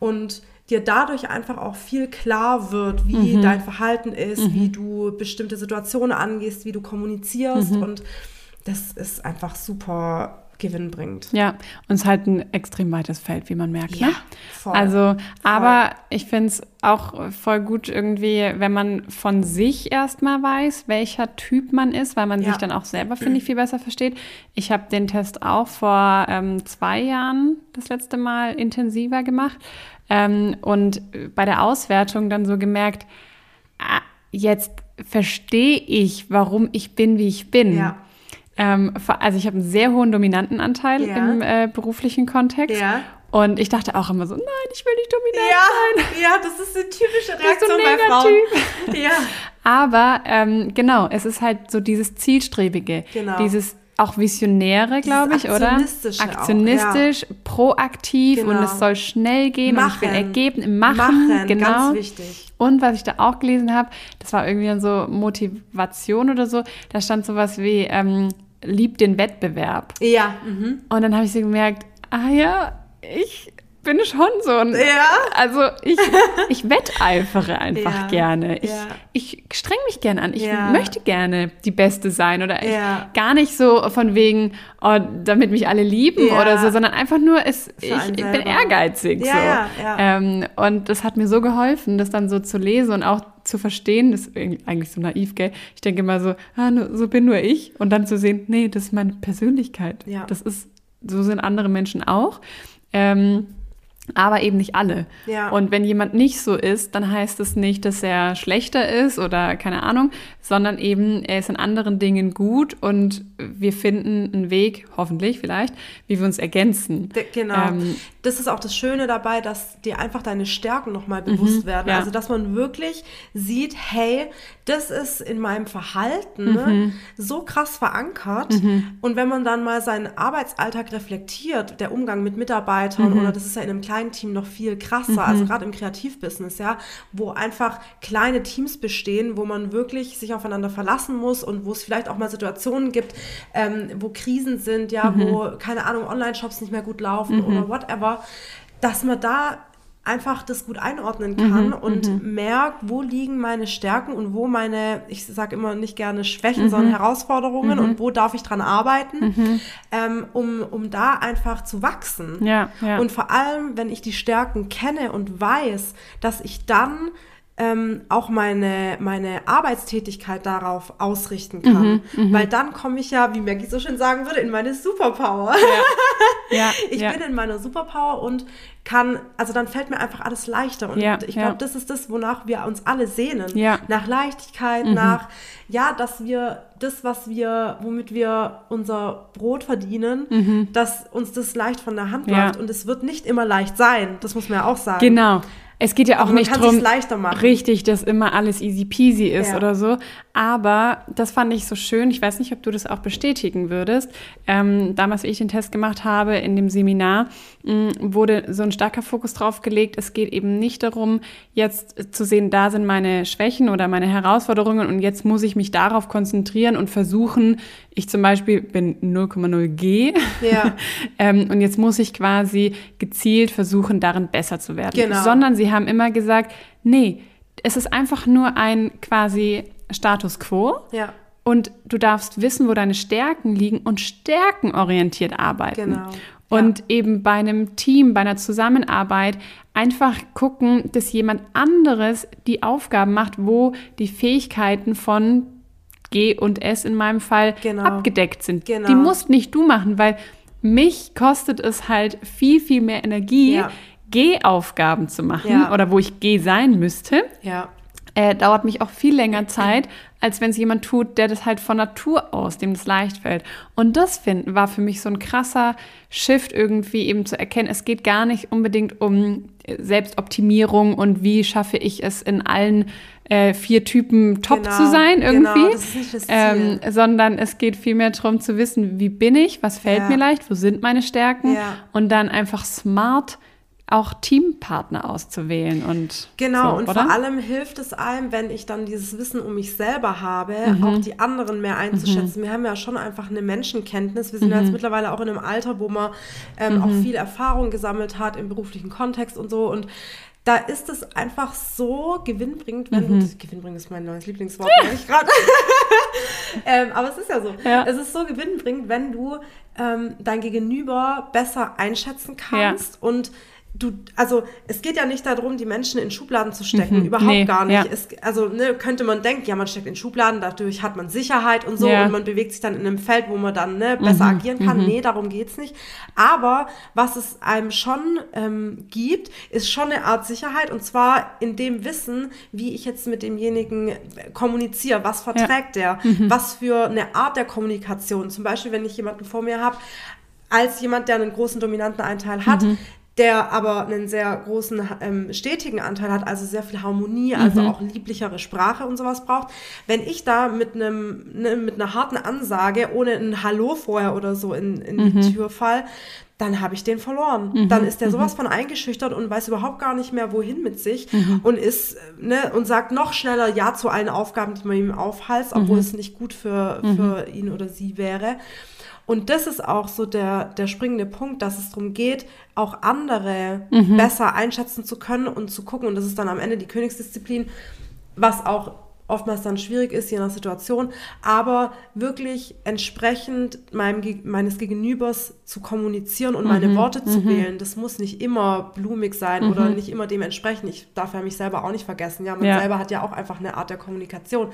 Und dir dadurch einfach auch viel klar wird, wie Mhm. dein Verhalten ist, wie du bestimmte Situationen angehst, wie du kommunizierst. Mhm. Und das ist einfach super gewinnbringend. Ja, und es ist halt ein extrem weites Feld, wie man merkt. Ja, ne? voll. Also, aber ich finde es auch voll gut irgendwie, wenn man von sich erstmal weiß, welcher Typ man ist, weil man Ja. sich dann auch selber, finde ich, viel besser versteht. Ich habe den Test auch vor ähm, zwei Jahren das letzte Mal intensiver gemacht ähm, und bei der Auswertung dann so gemerkt, ah, jetzt verstehe ich, warum ich bin, wie ich bin. Ja. Ähm, also ich habe einen sehr hohen dominanten Anteil Ja. im äh, beruflichen Kontext. Ja. Und ich dachte auch immer so, nein, ich will nicht dominant sein. Ja, ja, das ist eine typische bist so Reaktion bei. Frauen. Ja. Aber ähm, genau, es ist halt so dieses Zielstrebige, Genau. dieses auch Visionäre, glaube ich, oder? Aktionistische auch, Aktionistisch, proaktiv und Genau. es soll schnell gehen und ich will Machen. Ergebnisse machen, Machen, genau. Und was ich da auch gelesen habe, das war irgendwie dann so Motivation oder so, da stand sowas wie ähm, lieb den Wettbewerb. Ja. Mhm. Und dann habe ich so gemerkt, ah ja, ich bin schon so ein. Ja. Also ich, ich wetteifere einfach Ja, gerne. Ich, ja. ich streng mich gerne an. Ich Ja. möchte gerne die Beste sein. Oder ich, gar nicht so von wegen, oh, damit mich alle lieben oder so, sondern einfach nur, es, ich, ich bin ehrgeizig. So. Ähm, und das hat mir so geholfen, das dann so zu lesen und auch zu verstehen. Das ist eigentlich so naiv, gell? Ich denke immer so, ah, so bin nur ich. Und dann zu sehen, nee, das ist meine Persönlichkeit. Das ist, so sind andere Menschen auch. Ähm, aber eben nicht alle. Ja. Und wenn jemand nicht so ist, dann heißt es nicht, dass er schlechter ist oder keine Ahnung, sondern eben, er ist in anderen Dingen gut und wir finden einen Weg, hoffentlich vielleicht, wie wir uns ergänzen. Genau. Ähm, das ist auch das Schöne dabei, dass dir einfach deine Stärken nochmal bewusst werden. Mhm. ja. Also, dass man wirklich sieht, hey, das ist in meinem Verhalten Mhm. ne, so krass verankert. Und wenn man dann mal seinen Arbeitsalltag reflektiert, der Umgang mit Mitarbeitern, Mhm. oder das ist ja in einem kleinen Team noch viel krasser, also gerade im Kreativbusiness, ja, wo einfach kleine Teams bestehen, wo man wirklich sich aufeinander verlassen muss und wo es vielleicht auch mal Situationen gibt, ähm, wo Krisen sind, ja, Mhm. wo, keine Ahnung, Online-Shops nicht mehr gut laufen oder whatever, dass man da einfach das gut einordnen kann Mhm, und merkt, wo liegen meine Stärken und wo meine, ich sage immer nicht gerne Schwächen, Mhm. sondern Herausforderungen und wo darf ich dran arbeiten, ähm, um, um da einfach zu wachsen. Ja, ja. Und vor allem, wenn ich die Stärken kenne und weiß, dass ich dann ähm, auch meine, meine Arbeitstätigkeit darauf ausrichten kann. Mhm, Weil dann komme ich ja, wie Maggie so schön sagen würde, in meine Superpower. ja, Ich ja. bin in meiner Superpower und kann, also dann fällt mir einfach alles leichter. Und Ja, ich ja. glaube, das ist das, wonach wir uns alle sehnen. Ja. Mhm. Nach Leichtigkeit, nach, ja, dass wir das, was wir, womit wir unser Brot verdienen, dass uns das leicht von der Hand Mhm. Ja. läuft. Und es wird nicht immer leicht sein. Das muss man ja auch sagen. Genau. Es geht ja auch nicht machen. richtig, dass immer alles easy peasy ist Ja. oder so. Aber das fand ich so schön. Ich weiß nicht, ob du das auch bestätigen würdest. Ähm, damals, wie ich den Test gemacht habe in dem Seminar, mh, wurde so ein starker Fokus drauf gelegt. Es geht eben nicht darum, jetzt zu sehen, da sind meine Schwächen oder meine Herausforderungen und jetzt muss ich mich darauf konzentrieren und versuchen, ich zum Beispiel bin 0,0 G Ja. ähm, und jetzt muss ich quasi gezielt versuchen, darin besser zu werden. Genau. Sondern sie haben immer gesagt, nee, es ist einfach nur ein quasi Status quo. Ja. Und du darfst wissen, wo deine Stärken liegen und stärkenorientiert arbeiten. Genau. Und eben bei einem Team, bei einer Zusammenarbeit einfach gucken, dass jemand anderes die Aufgaben macht, wo die Fähigkeiten von G und S in meinem Fall Genau. abgedeckt sind. Genau. Die musst nicht du machen, weil mich kostet es halt viel, viel mehr Energie, Ja. G-Aufgaben zu machen Ja. oder wo ich G sein müsste Ja. Äh, dauert mich auch viel länger Zeit, als wenn es jemand tut, der das halt von Natur aus, dem das leicht fällt. Und das finden war für mich so ein krasser Shift irgendwie eben zu erkennen, es geht gar nicht unbedingt um äh, Selbstoptimierung und wie schaffe ich es in allen äh, vier Typen top Genau, zu sein genau, irgendwie, das ist das ähm, sondern es geht vielmehr darum zu wissen, wie bin ich, was fällt Ja. mir leicht, wo sind meine Stärken Ja. und dann einfach smart auch Teampartner auszuwählen und Genau, so, und oder? vor allem hilft es einem, wenn ich dann dieses Wissen um mich selber habe, Mhm. auch die anderen mehr einzuschätzen. Wir haben ja schon einfach eine Menschenkenntnis. Wir sind Mhm. ja jetzt mittlerweile auch in einem Alter, wo man ähm, auch viel Erfahrung gesammelt hat im beruflichen Kontext und so. Und da ist es einfach so gewinnbringend, wenn mhm. du, gewinnbringend ist mein neues Lieblingswort, ich gerade. ähm, aber es ist ja so. Ja. Es ist so gewinnbringend, wenn du ähm, dein Gegenüber besser einschätzen kannst ja. und du, also es geht ja nicht darum, die Menschen in Schubladen zu stecken, mhm, überhaupt nee, gar nicht. Ja. Es, also ne, könnte man denken, ja, man steckt in Schubladen, dadurch hat man Sicherheit und so ja. und man bewegt sich dann in einem Feld, wo man dann ne, besser mhm, agieren kann. Mhm. Nee, darum geht's nicht. Aber was es einem schon ähm, gibt, ist schon eine Art Sicherheit und zwar in dem Wissen, wie ich jetzt mit demjenigen kommuniziere, was verträgt ja. der, mhm. was für eine Art der Kommunikation. Zum Beispiel, wenn ich jemanden vor mir habe, als jemand, der einen großen dominanten Einteil hat, mhm der aber einen sehr großen ähm, stetigen Anteil hat, also sehr viel Harmonie, also mhm. auch lieblichere Sprache und sowas braucht. Wenn ich da mit einem ne, mit einer harten Ansage ohne ein Hallo vorher oder so in, in mhm. die Tür fall, dann habe ich den verloren. Mhm. Dann ist der sowas mhm. von eingeschüchtert und weiß überhaupt gar nicht mehr, wohin mit sich mhm. und ist, ne, und sagt noch schneller Ja zu allen Aufgaben, die man ihm aufhalst, obwohl mhm. es nicht gut für, für ihn oder sie wäre. Und das ist auch so der, der springende Punkt, dass es darum geht, auch andere mhm. besser einschätzen zu können und zu gucken. Und das ist dann am Ende die Königsdisziplin, was auch oftmals dann schwierig ist, je nach Situation, aber wirklich entsprechend meinem, meines Gegenübers zu kommunizieren und mhm. meine Worte zu mhm. wählen. Das muss nicht immer blumig sein mhm. oder nicht immer dementsprechend. Ich darf ja mich selber auch nicht vergessen. Ja, man ja. selber hat ja auch einfach eine Art der Kommunikation.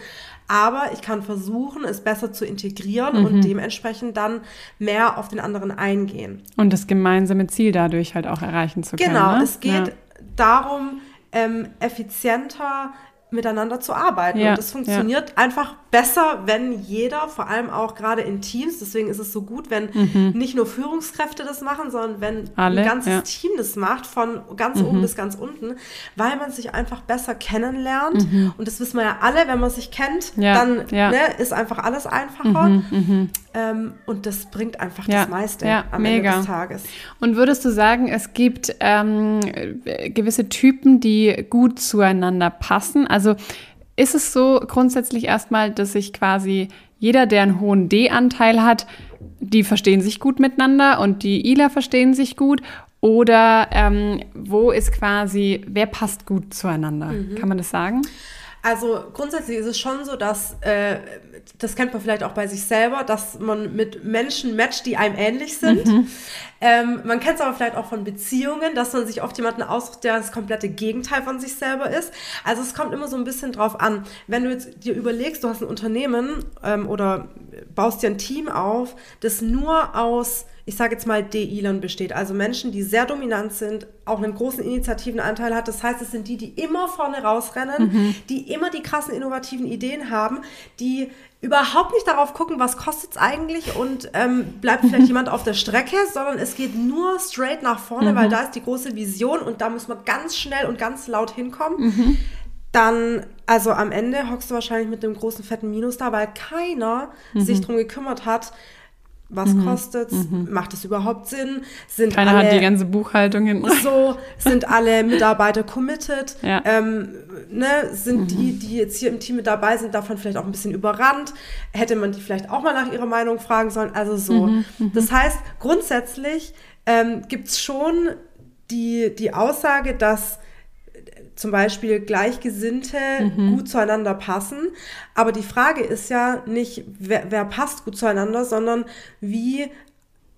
Aber ich kann versuchen, es besser zu integrieren und mhm. dementsprechend dann mehr auf den anderen eingehen. Und das gemeinsame Ziel dadurch halt auch erreichen zu können. Genau, ne? es geht ja. darum, ähm, effizienter miteinander zu arbeiten. Ja, und das funktioniert ja. einfach besser, wenn jeder, vor allem auch gerade in Teams, deswegen ist es so gut, wenn mhm. nicht nur Führungskräfte das machen, sondern wenn Alle, ein ganzes ja. Team das macht, von ganz mhm. oben bis ganz unten, weil man sich einfach besser kennenlernt. Mhm. Und das wissen wir ja alle, wenn man sich kennt, dann ne, ist einfach alles einfacher. Mhm, mhm. Ähm, und das bringt einfach das meiste am mega. Ende des Tages. Und würdest du sagen, es gibt ähm, gewisse Typen, die gut zueinander passen? Also ist es so grundsätzlich erstmal, dass sich quasi jeder, der einen hohen D-Anteil hat, die verstehen sich gut miteinander und die ILA verstehen sich gut? Oder ähm, wo ist quasi, wer passt gut zueinander? Mhm. Kann man das sagen? Also grundsätzlich ist es schon so, dass, äh, das kennt man vielleicht auch bei sich selber, dass man mit Menschen matcht, die einem ähnlich sind. Mhm. Ähm, man kennt es aber vielleicht auch von Beziehungen, dass man sich oft jemanden aussucht, der das komplette Gegenteil von sich selber ist. Also es kommt immer so ein bisschen drauf an. Wenn du jetzt dir überlegst, du hast ein Unternehmen ähm, oder baust dir ein Team auf, das nur aus ich sage jetzt mal, DIlern besteht. Also Menschen, die sehr dominant sind, auch einen großen Initiativenanteil hat. Das heißt, es sind die, die immer vorne rausrennen, mhm. die immer die krassen innovativen Ideen haben, die überhaupt nicht darauf gucken, was kostet es eigentlich und ähm, bleibt vielleicht jemand auf der Strecke, sondern es geht nur straight nach vorne, mhm. weil da ist die große Vision und da muss man ganz schnell und ganz laut hinkommen. Mhm. Dann, also am Ende hockst du wahrscheinlich mit einem großen fetten Minus da, weil keiner sich mhm. darum gekümmert hat, was mhm. kostet mhm. Macht es überhaupt Sinn? Sind Keiner alle, hat die ganze Buchhaltung hinten. So, sind alle Mitarbeiter committed? Ja. Ähm, ne, sind mhm. die, die jetzt hier im Team mit dabei sind, davon vielleicht auch ein bisschen überrannt? Hätte man die vielleicht auch mal nach ihrer Meinung fragen sollen? Also so. Mhm. Mhm. Das heißt, grundsätzlich ähm, gibt es schon die, die Aussage, dass zum Beispiel Gleichgesinnte mhm. gut zueinander passen. Aber die Frage ist ja nicht, wer, wer passt gut zueinander, sondern wie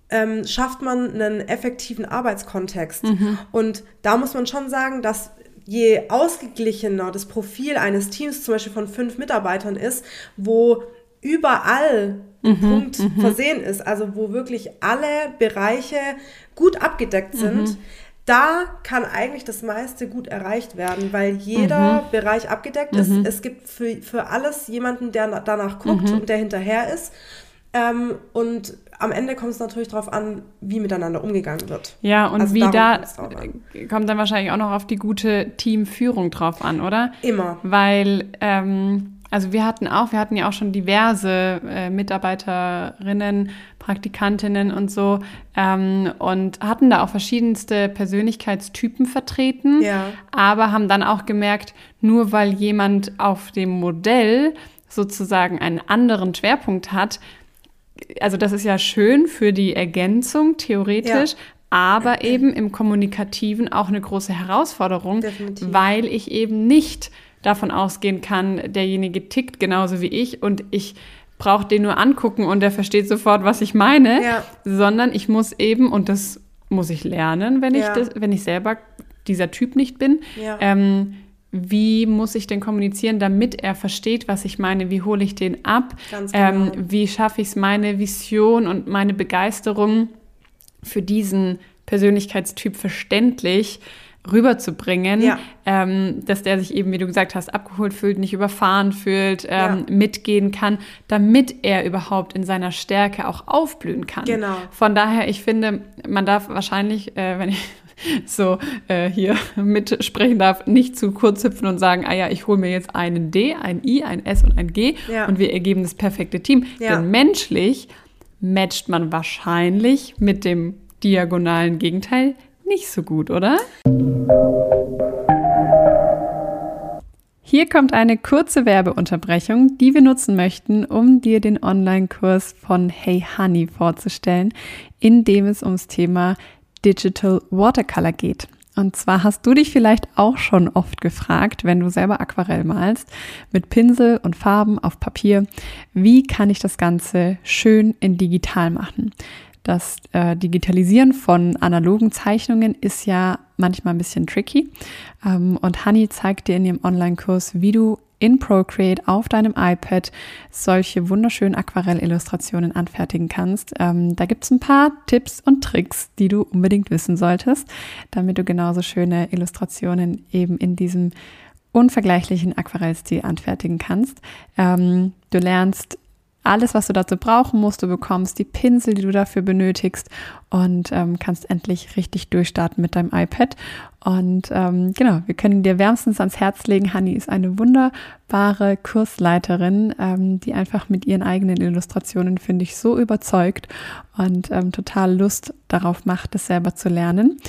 ähm, schafft man einen effektiven Arbeitskontext. Mhm. Und da muss man schon sagen, dass je ausgeglichener das Profil eines Teams zum Beispiel von fünf Mitarbeitern ist, wo überall ein mhm, Punkt mhm. versehen ist, also wo wirklich alle Bereiche gut abgedeckt sind, mhm da kann eigentlich das meiste gut erreicht werden, weil jeder mhm. Bereich abgedeckt ist. Mhm. Es gibt für, für alles jemanden, der danach guckt mhm. und der hinterher ist. Ähm, und am Ende kommt es natürlich darauf an, wie miteinander umgegangen wird. Ja, und also wie da kommt dann wahrscheinlich auch noch auf die gute Teamführung drauf an, oder? Immer. Weil ähm, also wir hatten auch, wir hatten ja auch schon diverse äh, Mitarbeiterinnen, Praktikantinnen und so ähm, und hatten da auch verschiedenste Persönlichkeitstypen vertreten, ja. aber haben dann auch gemerkt, nur weil jemand auf dem Modell sozusagen einen anderen Schwerpunkt hat, also das ist ja schön für die Ergänzung theoretisch, ja. aber eben im Kommunikativen auch eine große Herausforderung, Definitiv. weil ich eben nicht davon ausgehen kann, derjenige tickt genauso wie ich und ich brauche den nur angucken und der versteht sofort, was ich meine, Ja. sondern ich muss eben, und das muss ich lernen, wenn ich, Ja. das, wenn ich selber dieser Typ nicht bin, Ja. ähm, wie muss ich denn kommunizieren, damit er versteht, was ich meine? Wie hole ich den ab? Ganz genau. ähm, wie schaffe ich es, meine Vision und meine Begeisterung für diesen Persönlichkeitstyp verständlich rüberzubringen, Ja. ähm, dass der sich eben, wie du gesagt hast, abgeholt fühlt, nicht überfahren fühlt, ähm, Ja. mitgehen kann, damit er überhaupt in seiner Stärke auch aufblühen kann. Genau. Von daher, ich finde, man darf wahrscheinlich, äh, wenn ich so äh, hier mitsprechen darf, nicht zu kurz hüpfen und sagen, ah ja, ich hole mir jetzt einen D, ein I, ein S und ein G Ja. und wir ergeben das perfekte Team. Denn menschlich matcht man wahrscheinlich mit dem diagonalen Gegenteil nicht so gut, oder? Hier kommt eine kurze Werbeunterbrechung, die wir nutzen möchten, um dir den Online-Kurs von Hey Honey vorzustellen, in dem es ums Thema Digital Watercolor geht. Und zwar hast du dich vielleicht auch schon oft gefragt, wenn du selber Aquarell malst, mit Pinsel und Farben auf Papier, wie kann ich das Ganze schön in digital machen? Das äh, Digitalisieren von analogen Zeichnungen ist ja manchmal ein bisschen tricky. Ähm, und Honey zeigt dir in ihrem Online-Kurs, wie du in Procreate auf deinem iPad solche wunderschönen Aquarellillustrationen anfertigen kannst. Ähm, da gibt es ein paar Tipps und Tricks, die du unbedingt wissen solltest, damit du genauso schöne Illustrationen eben in diesem unvergleichlichen Aquarellstil anfertigen kannst. Ähm, du lernst alles, was du dazu brauchen musst. Du bekommst die Pinsel, die du dafür benötigst und ähm, kannst endlich richtig durchstarten mit deinem iPad. Und ähm, genau, wir können dir wärmstens ans Herz legen. Hani ist eine wunderbare Kursleiterin, ähm, die einfach mit ihren eigenen Illustrationen, finde ich, so überzeugt und ähm, total Lust darauf macht, das selber zu lernen.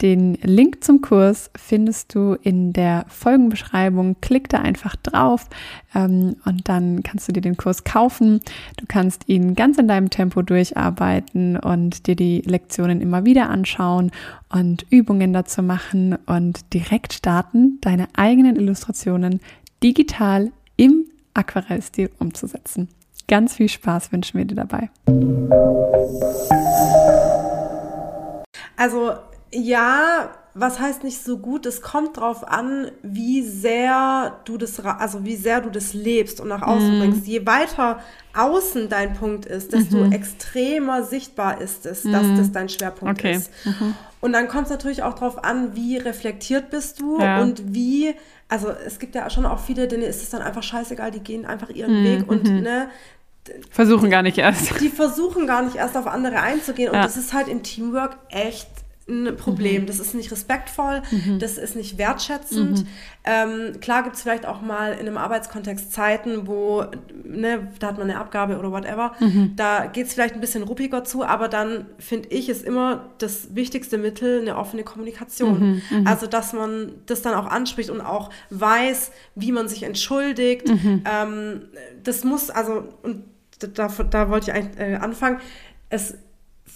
Den Link zum Kurs findest du in der Folgenbeschreibung. Klick da einfach drauf ähm, und dann kannst du dir den Kurs kaufen. Du kannst ihn ganz in deinem Tempo durcharbeiten und dir die Lektionen immer wieder anschauen und Übungen dazu machen und direkt starten, deine eigenen Illustrationen digital im Aquarellstil umzusetzen. Ganz viel Spaß wünschen wir dir dabei. Also ja, was heißt nicht so gut? Es kommt drauf an, wie sehr du das, also wie sehr du das lebst und nach außen Mhm. bringst. Je weiter außen dein Punkt ist, desto extremer sichtbar ist es, dass das dein Schwerpunkt Mhm. Okay. ist. Und dann kommt es natürlich auch drauf an, wie reflektiert bist du Ja. und wie, also es gibt ja schon auch viele, denen ist es dann einfach scheißegal, die gehen einfach Mhm. ihren Weg und ne, Versuchen gar nicht erst. die versuchen gar nicht erst auf andere einzugehen. Und Ja. das ist halt im Teamwork echt ein Problem. Das ist nicht respektvoll, das ist nicht wertschätzend. Ähm, klar gibt es vielleicht auch mal in einem Arbeitskontext Zeiten, wo, ne, da hat man eine Abgabe oder whatever, da geht es vielleicht ein bisschen ruppiger zu, aber dann finde ich, ist immer das wichtigste Mittel eine offene Kommunikation. Also, dass man das dann auch anspricht und auch weiß, wie man sich entschuldigt. Ähm, das muss, also, und da, da wollte ich eigentlich äh, anfangen. Es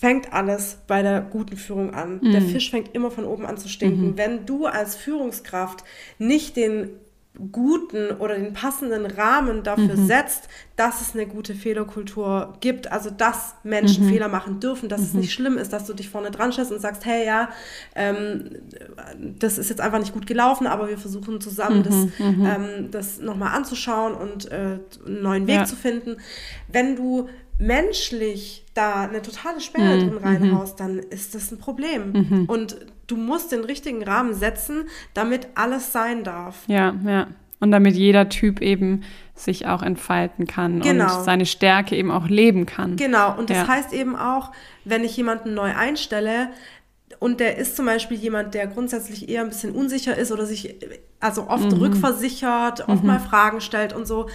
fängt alles bei der guten Führung an. Der Fisch fängt immer von oben an zu stinken. Wenn du als Führungskraft nicht den guten oder den passenden Rahmen dafür setzt, dass es eine gute Fehlerkultur gibt, also dass Menschen Fehler machen dürfen, dass es nicht schlimm ist, dass du dich vorne dran stellst und sagst, hey ja, ähm, das ist jetzt einfach nicht gut gelaufen, aber wir versuchen zusammen das, ähm, das nochmal anzuschauen und äh, einen neuen Weg Ja. zu finden. Wenn du menschlich da eine totale Sperre drin reinhaust, dann ist das ein Problem. Und du musst den richtigen Rahmen setzen, damit alles sein darf. Ja, ja. Und damit jeder Typ eben sich auch entfalten kann Genau. und seine Stärke eben auch leben kann. Genau, und das Ja. heißt eben auch, wenn ich jemanden neu einstelle und der ist zum Beispiel jemand, der grundsätzlich eher ein bisschen unsicher ist oder sich also oft Mhm. rückversichert, oft mal Fragen stellt und so,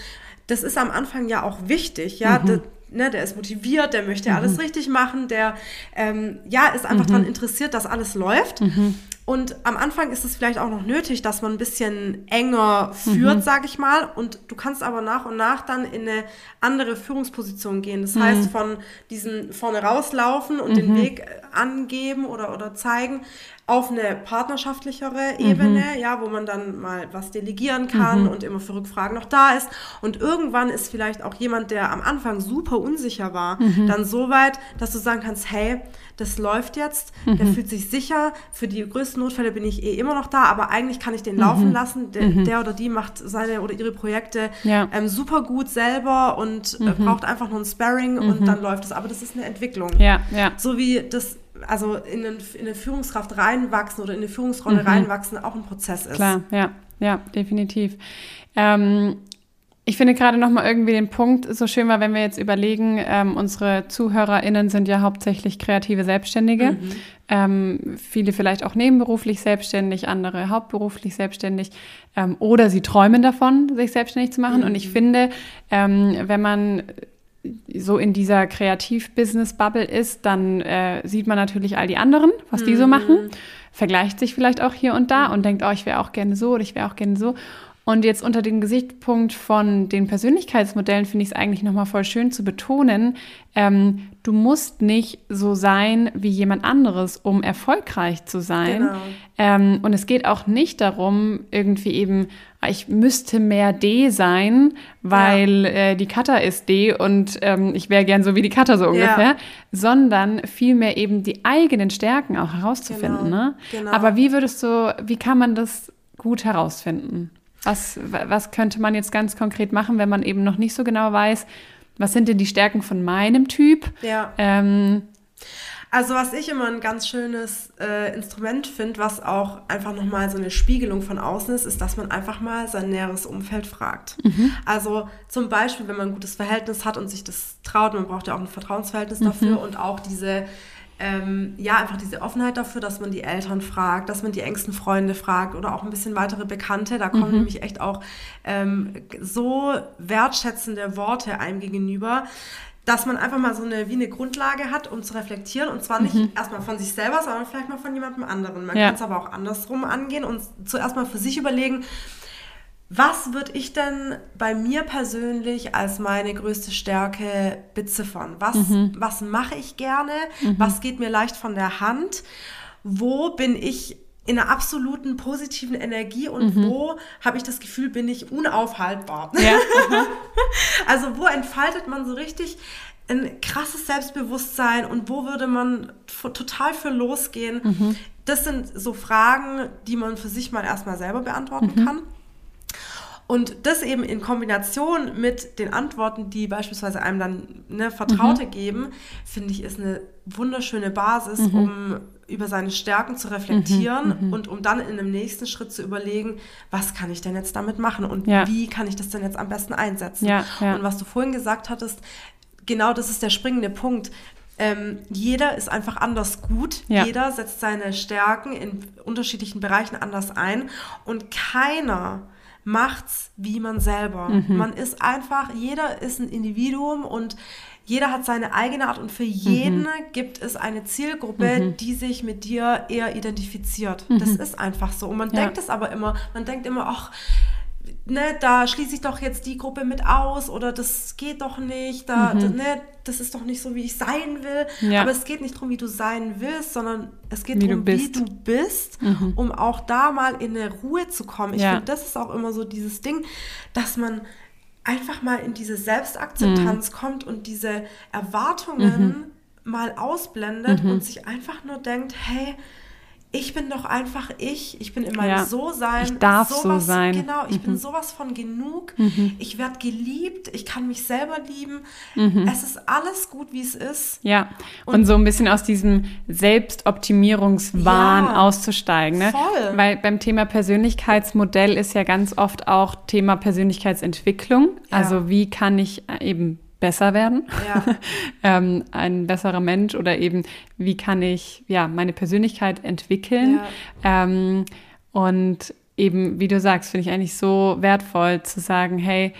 das ist am Anfang ja auch wichtig, ja. Mhm. Ne, der ist motiviert, der möchte alles richtig machen, der ähm, ja ist einfach daran interessiert, dass alles läuft. Mhm. Und am Anfang ist es vielleicht auch noch nötig, dass man ein bisschen enger führt, mhm. sage ich mal. Und du kannst aber nach und nach dann in eine andere Führungsposition gehen. Das mhm. heißt, von diesen vorne rauslaufen und mhm. den Weg angeben oder, oder zeigen, auf eine partnerschaftlichere mhm. Ebene, mhm. ja, wo man dann mal was delegieren kann mhm. und immer für Rückfragen noch da ist. Und irgendwann ist vielleicht auch jemand, der am Anfang super unsicher war, mhm. dann so weit, dass du sagen kannst, hey, das läuft jetzt, der mhm. fühlt sich sicher, für die größten Notfälle bin ich eh immer noch da, aber eigentlich kann ich den laufen mhm. lassen. Der, der, oder die macht seine oder ihre Projekte ja. ähm, super gut selber und äh, braucht einfach nur ein Sparring und dann läuft es. Aber das ist eine Entwicklung. Ja, ja. So wie das also in, den, in eine Führungskraft reinwachsen oder in eine Führungsrolle mhm. reinwachsen auch ein Prozess ist. Klar, ja, ja, definitiv. Ähm, ich finde gerade noch mal irgendwie den Punkt so schön war, wenn wir jetzt überlegen, ähm, unsere ZuhörerInnen sind ja hauptsächlich kreative Selbstständige. Mhm. Ähm, viele vielleicht auch nebenberuflich selbstständig, andere hauptberuflich selbstständig ähm, oder sie träumen davon, sich selbstständig zu machen. Mhm. Und ich finde, ähm, wenn man so in dieser Kreativ-Business-Bubble ist, dann äh, sieht man natürlich all die anderen, was die so mhm. machen, vergleicht sich vielleicht auch hier und da und denkt, oh, ich wäre auch gerne so oder ich wäre auch gerne so. Und jetzt unter dem Gesichtspunkt von den Persönlichkeitsmodellen finde ich es eigentlich nochmal voll schön zu betonen, ähm, du musst nicht so sein wie jemand anderes, um erfolgreich zu sein. Genau. Ähm, und es geht auch nicht darum, irgendwie eben, ich müsste mehr D sein, weil ja. äh, die Cutter ist D und ähm, ich wäre gern so wie die Cutter so ungefähr, ja. sondern vielmehr eben die eigenen Stärken auch herauszufinden. Genau. Ne? Genau. Aber wie würdest du, wie kann man das gut herausfinden? Was, was könnte man jetzt ganz konkret machen, wenn man eben noch nicht so genau weiß, was sind denn die Stärken von meinem Typ? Ja. Ähm, also was ich immer ein ganz schönes äh, Instrument finde, was auch einfach nochmal so eine Spiegelung von außen ist, ist, dass man einfach mal sein näheres Umfeld fragt. Mhm. Also zum Beispiel, wenn man ein gutes Verhältnis hat und sich das traut, man braucht ja auch ein Vertrauensverhältnis mhm. dafür und auch diese ähm, ja, einfach diese Offenheit dafür, dass man die Eltern fragt, dass man die engsten Freunde fragt oder auch ein bisschen weitere Bekannte. Da kommen mhm. nämlich echt auch ähm, so wertschätzende Worte einem gegenüber, dass man einfach mal so eine, wie eine Grundlage hat, um zu reflektieren. Und zwar nicht mhm. erstmal von sich selber, sondern vielleicht mal von jemandem anderen. Man ja. kann es aber auch andersrum angehen und zuerst mal für sich überlegen, was würde ich denn bei mir persönlich als meine größte Stärke beziffern? Was, mhm. was mache ich gerne? Mhm. Was geht mir leicht von der Hand? Wo bin ich in einer absoluten positiven Energie und mhm. wo habe ich das Gefühl, bin ich unaufhaltbar? Ja. also wo entfaltet man so richtig ein krasses Selbstbewusstsein und wo würde man total für losgehen? Mhm. Das sind so Fragen, die man für sich mal erstmal selber beantworten mhm. kann. Und das eben in Kombination mit den Antworten, die beispielsweise einem dann ne, Vertraute mhm. geben, finde ich, ist eine wunderschöne Basis, mhm. um über seine Stärken zu reflektieren mhm, mhm, und um dann in einem nächsten Schritt zu überlegen, was kann ich denn jetzt damit machen und ja. wie kann ich das denn jetzt am besten einsetzen. Ja, ja. Und was du vorhin gesagt hattest, genau das ist der springende Punkt. Ähm, jeder ist einfach anders gut. Ja. Jeder setzt seine Stärken in unterschiedlichen Bereichen anders ein und keiner macht's wie man selber. Mhm. Man ist einfach, jeder ist ein Individuum und jeder hat seine eigene Art und für jeden mhm. gibt es eine Zielgruppe, mhm. die sich mit dir eher identifiziert. Das mhm. ist einfach so. Und man ja. denkt es aber immer, man denkt immer, ach, ne, da schließe ich doch jetzt die Gruppe mit aus oder das geht doch nicht, da, mhm. ne, das ist doch nicht so, wie ich sein will. Ja. Aber es geht nicht darum, wie du sein willst, sondern es geht darum, wie du bist, mhm. um auch da mal in eine Ruhe zu kommen. Ich ja. finde, das ist auch immer so dieses Ding, dass man einfach mal in diese Selbstakzeptanz mhm. kommt und diese Erwartungen mhm. mal ausblendet mhm. und sich einfach nur denkt, hey, ich bin doch einfach ich. Ich bin in meinem ja, So-Sein. Ich darf sowas, so sein. Genau, ich mhm. bin sowas von genug. Mhm. Ich werde geliebt. Ich kann mich selber lieben. Mhm. Es ist alles gut, wie es ist. Ja, und, und so ein bisschen aus diesem Selbstoptimierungswahn ja, auszusteigen. Ne? Voll. Weil beim Thema Persönlichkeitsmodell ist ja ganz oft auch Thema Persönlichkeitsentwicklung. Ja. Also wie kann ich eben besser werden, ja. ähm, ein besserer Mensch oder eben, wie kann ich ja meine Persönlichkeit entwickeln. Ja. Ähm, und eben, wie du sagst, finde ich eigentlich so wertvoll zu sagen, hey,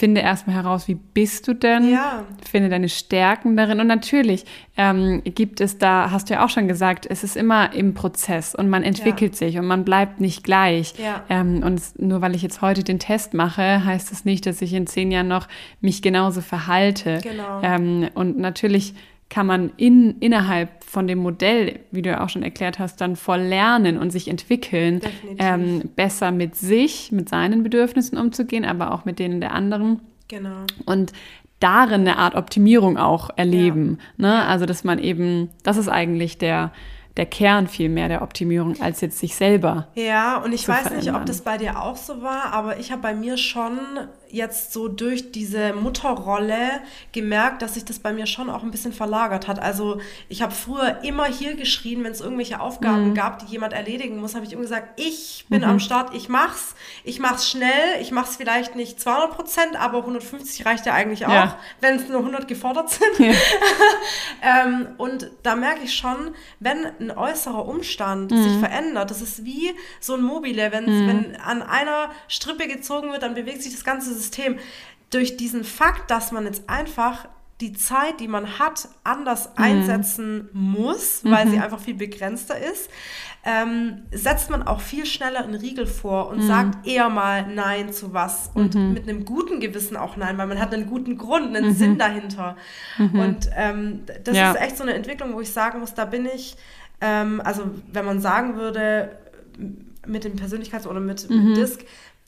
finde erstmal heraus, wie bist du denn? Ja. Finde deine Stärken darin. Und natürlich ähm, gibt es da, hast du ja auch schon gesagt, es ist immer im Prozess und man entwickelt sich und man bleibt nicht gleich. Ja. Ähm, und es, nur weil ich jetzt heute den Test mache, heißt das nicht, dass ich in zehn Jahren noch mich genauso verhalte. Genau. Ähm, und natürlich kann man in, innerhalb von dem Modell, wie du ja auch schon erklärt hast, dann voll lernen und sich entwickeln, ähm, besser mit sich, mit seinen Bedürfnissen umzugehen, aber auch mit denen der anderen Genau. und darin eine Art Optimierung auch erleben. Ne? Also, dass man eben, das ist eigentlich der, der Kern vielmehr der Optimierung, als jetzt sich selber. Ja, und ich weiß nicht, ob verändern. das bei dir auch so war, aber ich habe bei mir schon jetzt so durch diese Mutterrolle gemerkt, dass sich das bei mir schon auch ein bisschen verlagert hat. Also ich habe früher immer hier geschrien, wenn es irgendwelche Aufgaben Mhm. gab, die jemand erledigen muss, habe ich immer gesagt, ich bin am Start, ich mach's, ich mach's schnell, ich mach's vielleicht nicht 200 Prozent, aber 150 reicht ja eigentlich auch, Ja. wenn es nur 100 gefordert sind. Ja. Ähm, und da merke ich schon, wenn ein äußerer Umstand sich verändert, das ist wie so ein Mobile, wenn, wenn an einer Strippe gezogen wird, dann bewegt sich das ganze System. Durch diesen Fakt, dass man jetzt einfach die Zeit, die man hat, anders einsetzen muss, weil sie einfach viel begrenzter ist, ähm, setzt man auch viel schneller einen Riegel vor und sagt eher mal Nein zu was und mit einem guten Gewissen auch Nein, weil man hat einen guten Grund, einen Sinn dahinter. Und ähm, das Ja. ist echt so eine Entwicklung, wo ich sagen muss, da bin ich, ähm, also wenn man sagen würde, mit dem Persönlichkeits- oder mit, mit Disc,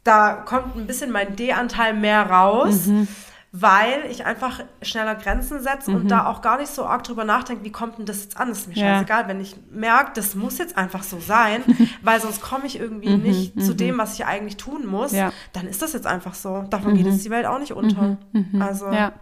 da kommt ein bisschen mein D-Anteil mehr raus. Weil ich einfach schneller Grenzen setze und da auch gar nicht so arg drüber nachdenke, wie kommt denn das jetzt an? Das ist mir Ja. scheißegal, wenn ich merke, das muss jetzt einfach so sein, weil sonst komme ich irgendwie nicht zu dem, was ich eigentlich tun muss, Ja. dann ist das jetzt einfach so. Davon geht jetzt die Welt auch nicht unter. Also Ja,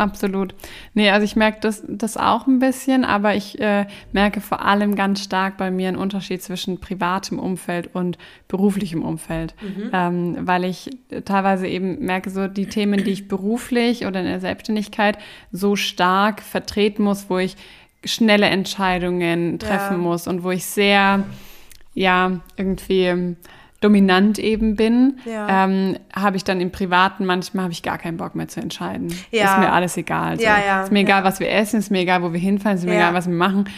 absolut. Nee, also ich merke das, das auch ein bisschen, aber ich äh, merke vor allem ganz stark bei mir einen Unterschied zwischen privatem Umfeld und beruflichem Umfeld. Ähm, weil ich teilweise eben merke, so die Themen, die ich beruflich oder in der Selbstständigkeit so stark vertreten muss, wo ich schnelle Entscheidungen treffen Ja. muss und wo ich sehr, ja, irgendwie dominant eben bin, Ja. ähm, habe ich dann im Privaten manchmal habe ich gar keinen Bock mehr zu entscheiden. Ja. Ist mir alles egal. So. Ja, ist mir egal, was wir essen, ist mir egal, wo wir hinfahren, ist mir egal, was wir machen.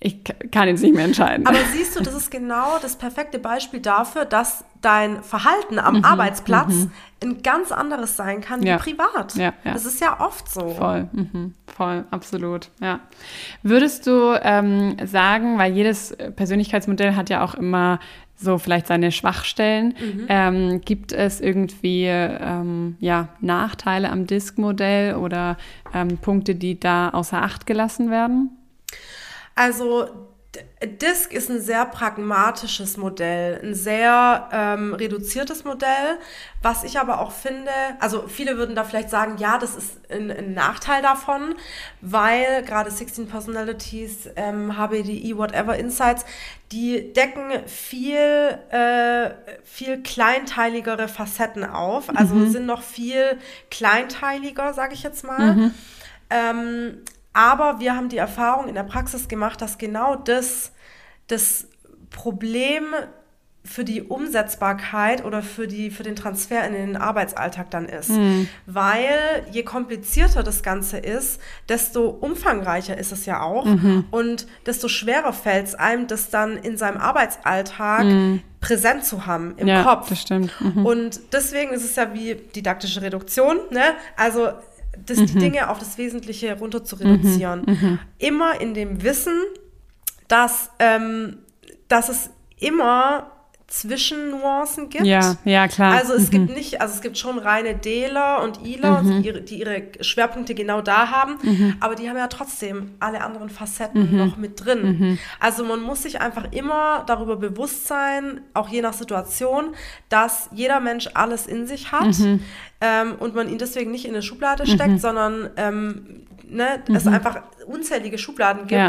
Ich kann jetzt nicht mehr entscheiden. Aber siehst du, das ist genau das perfekte Beispiel dafür, dass dein Verhalten am Mhm, Arbeitsplatz ein ganz anderes sein kann wie privat. Das ist ja oft so. Voll, mhm, voll, absolut, ja. Würdest du ähm, sagen, weil jedes Persönlichkeitsmodell hat ja auch immer so vielleicht seine Schwachstellen, Mhm. ähm, gibt es irgendwie ähm, ja, Nachteile am Disk-Modell oder ähm, Punkte, die da außer Acht gelassen werden? Also Disk ist ein sehr pragmatisches Modell, ein sehr ähm, reduziertes Modell, was ich aber auch finde, also viele würden da vielleicht sagen, ja, das ist ein, ein Nachteil davon, weil gerade 16 Personalities, ähm, HBDI, whatever Insights, die decken viel, äh, viel kleinteiligere Facetten auf, also sind noch viel kleinteiliger, sage ich jetzt mal. Ähm, aber wir haben die Erfahrung in der Praxis gemacht, dass genau das das Problem für die Umsetzbarkeit oder für, die, für den Transfer in den Arbeitsalltag dann ist. Weil je komplizierter das Ganze ist, desto umfangreicher ist es ja auch und desto schwerer fällt es einem, das dann in seinem Arbeitsalltag präsent zu haben im ja, Kopf. das stimmt. Mhm. Und deswegen ist es ja wie didaktische Reduktion, ne? Also das, die Dinge auf das Wesentliche runter zu reduzieren. Immer in dem Wissen, dass, ähm, dass es immer Zwischennuancen gibt. Ja, ja, klar. Also es gibt nicht, also es gibt schon reine Deler und Iler, Mhm. die, ihre, die ihre Schwerpunkte genau da haben, aber die haben ja trotzdem alle anderen Facetten Mhm. noch mit drin. Also man muss sich einfach immer darüber bewusst sein, auch je nach Situation, dass jeder Mensch alles in sich hat Mhm. ähm, und man ihn deswegen nicht in eine Schublade steckt, sondern ähm, ne, es einfach unzählige Schubladen gibt, Mhm. Ja.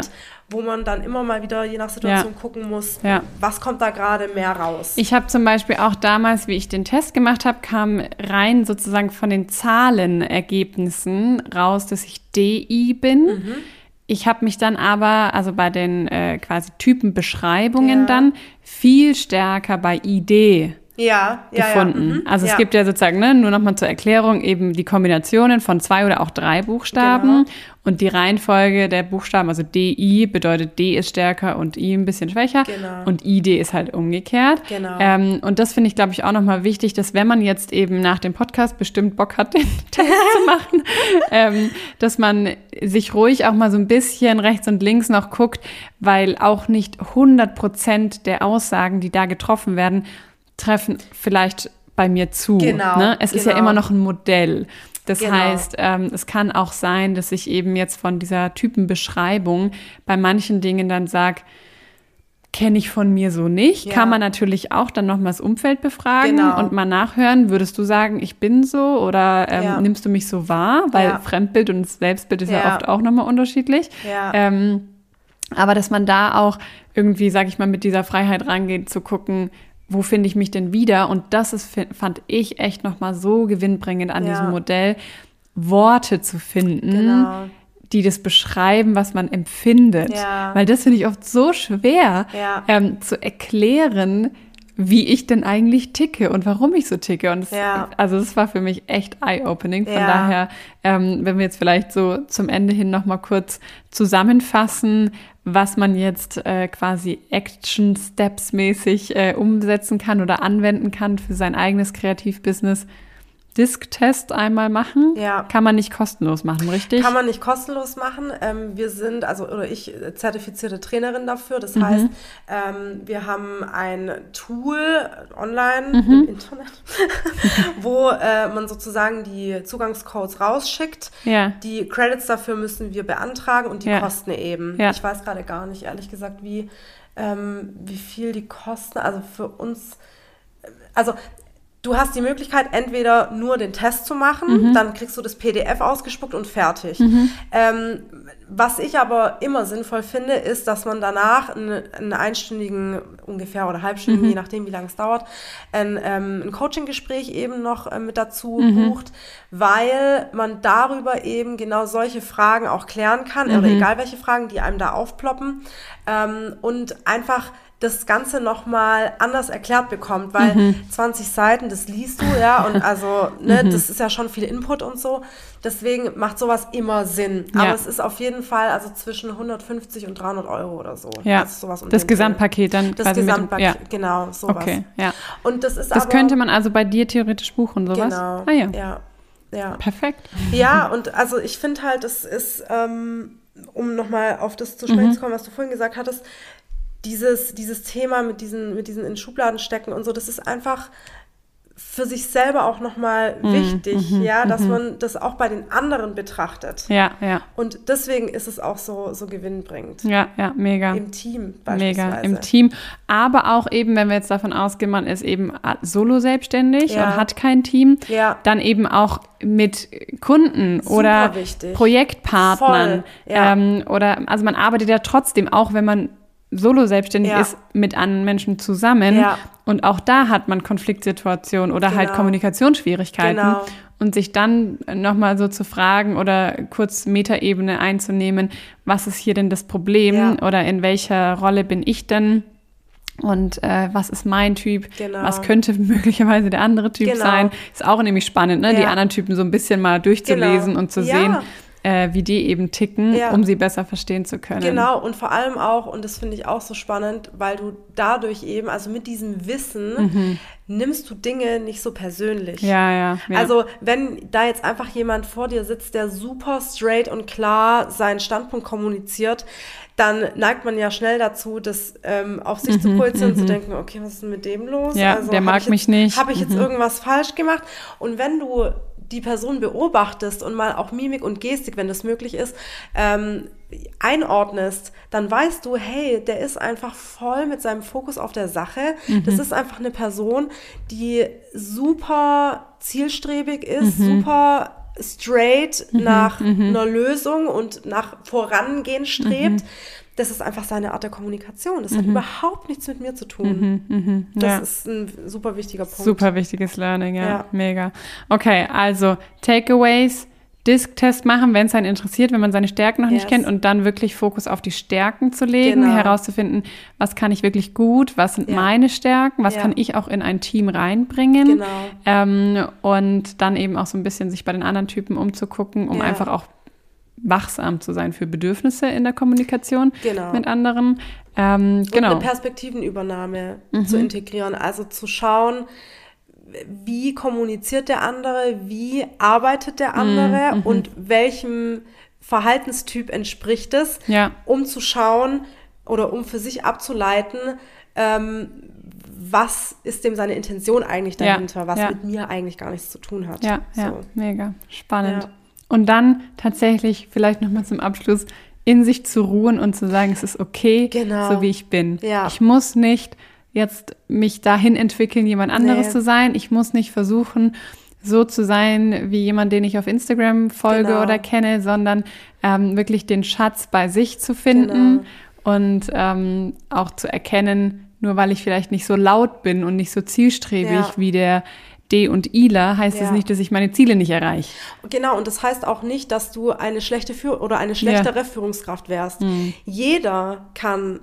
wo man dann immer mal wieder je nach Situation gucken muss, Ja. was kommt da gerade mehr raus. Ich habe zum Beispiel auch damals, wie ich den Test gemacht habe, kam rein sozusagen von den Zahlenergebnissen raus, dass ich DI bin. Mhm. Ich habe mich dann aber, also bei den äh, quasi Typenbeschreibungen Ja. dann, viel stärker bei ID ja, ja, gefunden. Ja, mhm, also es gibt ja sozusagen, ne, nur nochmal zur Erklärung, eben die Kombinationen von zwei oder auch drei Buchstaben Genau. und die Reihenfolge der Buchstaben, also DI bedeutet D ist stärker und I ein bisschen schwächer Genau. und ID ist halt umgekehrt. Genau. Ähm, und das finde ich, glaube ich, auch nochmal wichtig, dass wenn man jetzt eben nach dem Podcast bestimmt Bock hat, den Test zu machen, ähm, dass man sich ruhig auch mal so ein bisschen rechts und links noch guckt, weil auch nicht 100 Prozent der Aussagen, die da getroffen werden, treffen vielleicht bei mir zu. Genau, Ne? Es ist ja genau. immer noch ein Modell. Das Genau. heißt, ähm, es kann auch sein, dass ich eben jetzt von dieser Typenbeschreibung bei manchen Dingen dann sage, kenne ich von mir so nicht. Ja. Kann man natürlich auch dann nochmal das Umfeld befragen Genau. und mal nachhören. Würdest du sagen, ich bin so oder ähm, Ja. nimmst du mich so wahr? Weil Ja. Fremdbild und Selbstbild ist ja, oft auch nochmal unterschiedlich. Ja. Ähm, aber dass man da auch irgendwie, sag ich mal, mit dieser Freiheit rangeht, zu gucken, wo finde ich mich denn wieder? Und das ist, fand ich echt nochmal so gewinnbringend an Ja. diesem Modell, Worte zu finden, Genau. die das beschreiben, was man empfindet. Ja. Weil das finde ich oft so schwer Ja. ähm, zu erklären, wie ich denn eigentlich ticke und warum ich so ticke. Und das, Ja. also das war für mich echt eye-opening. Von Ja. daher, ähm, wenn wir jetzt vielleicht so zum Ende hin noch mal kurz zusammenfassen, was man jetzt äh, quasi Action-Steps-mäßig äh, umsetzen kann oder anwenden kann für sein eigenes Kreativbusiness. Disk-Test einmal machen. Ja. Kann man nicht kostenlos machen, richtig? Kann man nicht kostenlos machen. Ähm, wir sind, also oder ich äh, zertifizierte Trainerin dafür. Mhm. Das heißt, ähm, wir haben ein Tool online Mhm. im Internet, wo äh, man sozusagen die Zugangscodes rausschickt. Ja. Die Credits dafür müssen wir beantragen und die Ja. Kosten eben. Ja. Ich weiß gerade gar nicht, ehrlich gesagt, wie, ähm, wie viel die kosten. Also für uns, also du hast die Möglichkeit, entweder nur den Test zu machen, dann kriegst du das PDF ausgespuckt und fertig. Ähm, was ich aber immer sinnvoll finde, ist, dass man danach einen, einen einstündigen, ungefähr oder halbstündigen, je nachdem, wie lange es dauert, ein, ähm, ein Coaching-Gespräch eben noch äh, mit dazu bucht, weil man darüber eben genau solche Fragen auch klären kann, oder egal welche Fragen, die einem da aufploppen, ähm, und einfach das Ganze nochmal anders erklärt bekommt, weil 20 Seiten, das liest du, ja, und also, ne, das ist ja schon viel Input und so. Deswegen macht sowas immer Sinn. Ja. Aber es ist auf jeden Fall also zwischen 150 und 300 Euro oder so. Ja, Also sowas das. Gesamtpaket dann Das quasi mit Gesamtpaket, ja. genau, sowas. Okay, ja. Und das ist Das aber, könnte man also bei dir theoretisch buchen, sowas? Genau. Ah ja. ja. Ja. Perfekt. Ja, und also ich finde halt, es ist, ähm, um nochmal auf das zu Mhm. sprechen zu kommen, was du vorhin gesagt hattest, dieses, dieses Thema mit diesen, mit diesen in Schubladen stecken und so, das ist einfach für sich selber auch nochmal Mhm, wichtig, ja, dass man das auch bei den anderen betrachtet. Ja, ja. Und deswegen ist es auch so, so gewinnbringend. Ja, ja, mega. Im Team beispielsweise. Mega, im Team. Aber auch eben, wenn wir jetzt davon ausgehen, man ist eben solo selbstständig Ja. und hat kein Team, Ja. dann eben auch mit Kunden Super oder wichtig. Projektpartnern. Voll, ja. ähm, oder also man arbeitet ja trotzdem, auch wenn man solo selbstständig Ja. ist, mit anderen Menschen zusammen. Ja. Und auch da hat man Konfliktsituationen oder halt Genau. Kommunikationsschwierigkeiten. Genau. Und sich dann nochmal so zu fragen oder kurz Metaebene einzunehmen, was ist hier denn das Problem Ja. oder in welcher Rolle bin ich denn? Und äh, was ist mein Typ? Genau. Was könnte möglicherweise der andere Typ Genau. sein? Ist auch nämlich spannend, ne? die anderen Typen so ein bisschen mal durchzulesen Genau. und zu sehen, äh, wie die eben ticken, Ja. um sie besser verstehen zu können. Genau, und vor allem auch, und das finde ich auch so spannend, weil du dadurch eben, also mit diesem Wissen, nimmst du Dinge nicht so persönlich. Mhm. Ja, ja. ja. Also, wenn da jetzt einfach jemand vor dir sitzt, der super straight und klar seinen Standpunkt kommuniziert, dann neigt man ja schnell dazu, das ähm, auf sich zu projizieren und zu denken, okay, was ist denn mit dem los? Mhm, Ja, also, der mag ich mich jetzt, nicht. Habe ich jetzt Mhm. irgendwas falsch gemacht? Und wenn du die Person beobachtest und mal auch Mimik und Gestik, wenn das möglich ist, ähm, einordnest, dann weißt du, hey, der ist einfach voll mit seinem Fokus auf der Sache. Mhm. Das ist einfach eine Person, die super zielstrebig ist, Mhm. super straight nach einer Lösung und nach Vorangehen strebt. Mhm. Das ist einfach seine Art der Kommunikation. Das hat überhaupt nichts mit mir zu tun. Das Mhm. ja. ist ein super wichtiger Punkt. Super wichtiges Learning, ja. Ja. Mega. Okay, also Takeaways. Disk-Test machen, wenn es einen interessiert, wenn man seine Stärken noch yes. nicht kennt und dann wirklich Fokus auf die Stärken zu legen, genau. herauszufinden, was kann ich wirklich gut, was sind ja. meine Stärken, was ja. kann ich auch in ein Team reinbringen genau. ähm, und dann eben auch so ein bisschen sich bei den anderen Typen umzugucken, um ja. einfach auch wachsam zu sein für Bedürfnisse in der Kommunikation genau. mit anderen. Ähm, genau. Und eine Perspektivenübernahme mhm. zu integrieren, also zu schauen, wie kommuniziert der andere, wie arbeitet der andere mhm. und welchem Verhaltenstyp entspricht es, ja. um zu schauen oder um für sich abzuleiten, ähm, was ist dem seine Intention eigentlich dahinter, ja. was ja. mit mir eigentlich gar nichts zu tun hat. Ja, so. ja. mega spannend. Und dann tatsächlich vielleicht nochmal zum Abschluss in sich zu ruhen und zu sagen, es ist okay, genau. so wie ich bin. Ich muss nicht jetzt mich dahin entwickeln, jemand anderes nee. zu sein. Ich muss nicht versuchen, so zu sein wie jemand, den ich auf Instagram folge genau. oder kenne, sondern ähm, wirklich den Schatz bei sich zu finden genau. und ähm, auch zu erkennen, nur weil ich vielleicht nicht so laut bin und nicht so zielstrebig ja. wie der D und Ila, heißt ja. das nicht, dass ich meine Ziele nicht erreiche. Genau, und das heißt auch nicht, dass du eine schlechte Führ oder eine schlechtere ja. Führungskraft wärst. Mhm. Jeder kann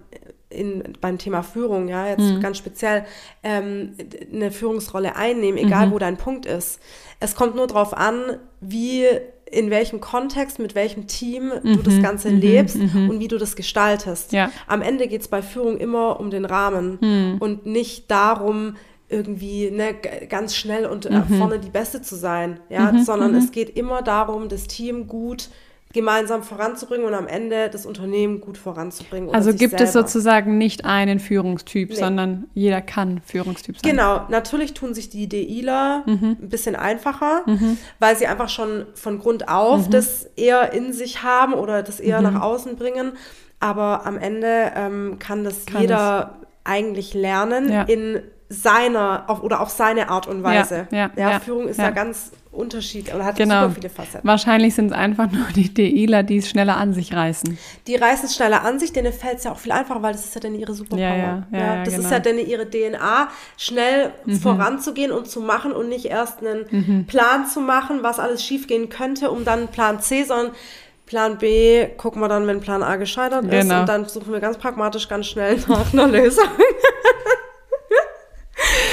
in, beim Thema Führung, ja, jetzt mhm. ganz speziell ähm, eine Führungsrolle einnehmen, egal mhm. wo dein Punkt ist. Es kommt nur darauf an, wie in welchem Kontext, mit welchem Team mhm. du das mhm. Ganze mhm. lebst mhm. und wie du das gestaltest. Ja. Am Ende geht es bei Führung immer um den Rahmen mhm. und nicht darum, irgendwie ne, ganz schnell und äh, vorne die Beste zu sein, ja, sondern es geht immer darum, das Team gut gemeinsam voranzubringen und am Ende das Unternehmen gut voranzubringen. Also gibt selber. es sozusagen nicht einen Führungstyp, nee. sondern jeder kann Führungstyp sein. Genau, natürlich tun sich die DIler mhm. ein bisschen einfacher, mhm. weil sie einfach schon von Grund auf mhm. das eher in sich haben oder das eher nach mhm. außen bringen. Aber am Ende ähm, kann das kann jeder es. eigentlich lernen ja. in seiner auf, oder auf seine Art und Weise. Ja, ja, ja Führung ist ja. ganz unterschiedlich oder hat genau. super viele Facetten. Wahrscheinlich sind es einfach nur die DEler, die es schneller an sich reißen. Die reißen es schneller an sich, denen fällt es ja auch viel einfacher, weil das ist ja dann ihre Superpower. Ja, ja, ja, das genau. ist ja dann ihre DNA, schnell mhm. voranzugehen und zu machen und nicht erst einen mhm. Plan zu machen, was alles schiefgehen könnte, um dann Plan C, sondern Plan B gucken wir dann, wenn Plan A gescheitert genau. ist und dann suchen wir ganz pragmatisch ganz schnell nach einer Lösung.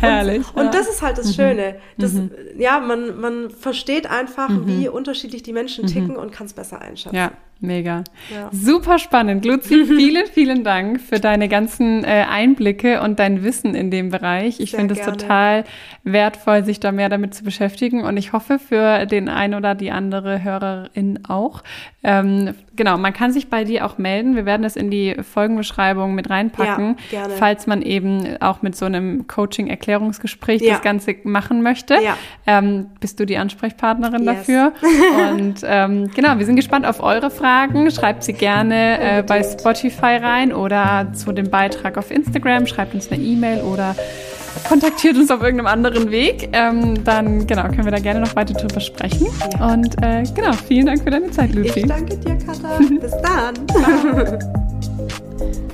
Herrlich. Und, ja. und, das ist halt das mhm. Schöne. Das, mhm. Ja, man, man versteht einfach, mhm. wie unterschiedlich die Menschen mhm. ticken und kann es besser einschätzen. Ja, Mega. Ja. Super spannend. Luzi, vielen, vielen Dank für deine ganzen äh, Einblicke und dein Wissen in dem Bereich. Ich finde es total wertvoll, sich da mehr damit zu beschäftigen und ich hoffe für den einen oder die andere Hörerin auch. Ähm, genau, man kann sich bei dir auch melden. Wir werden das in die Folgenbeschreibung mit reinpacken, ja, falls man eben auch mit so einem Coaching-Erklärungsgespräch ja. das Ganze machen möchte. Ja. Ähm, bist du die Ansprechpartnerin yes. dafür? Und ähm, genau, wir sind gespannt auf eure Fragen. Fragen, schreibt sie gerne äh, bei Spotify rein oder zu dem Beitrag auf Instagram, schreibt uns eine E-Mail oder kontaktiert uns auf irgendeinem anderen Weg. Ähm, dann genau, können wir da gerne noch weiter drüber sprechen. Ja. Und äh, genau, vielen Dank für deine Zeit, Lucy. Ich danke dir, Katha. Bis dann.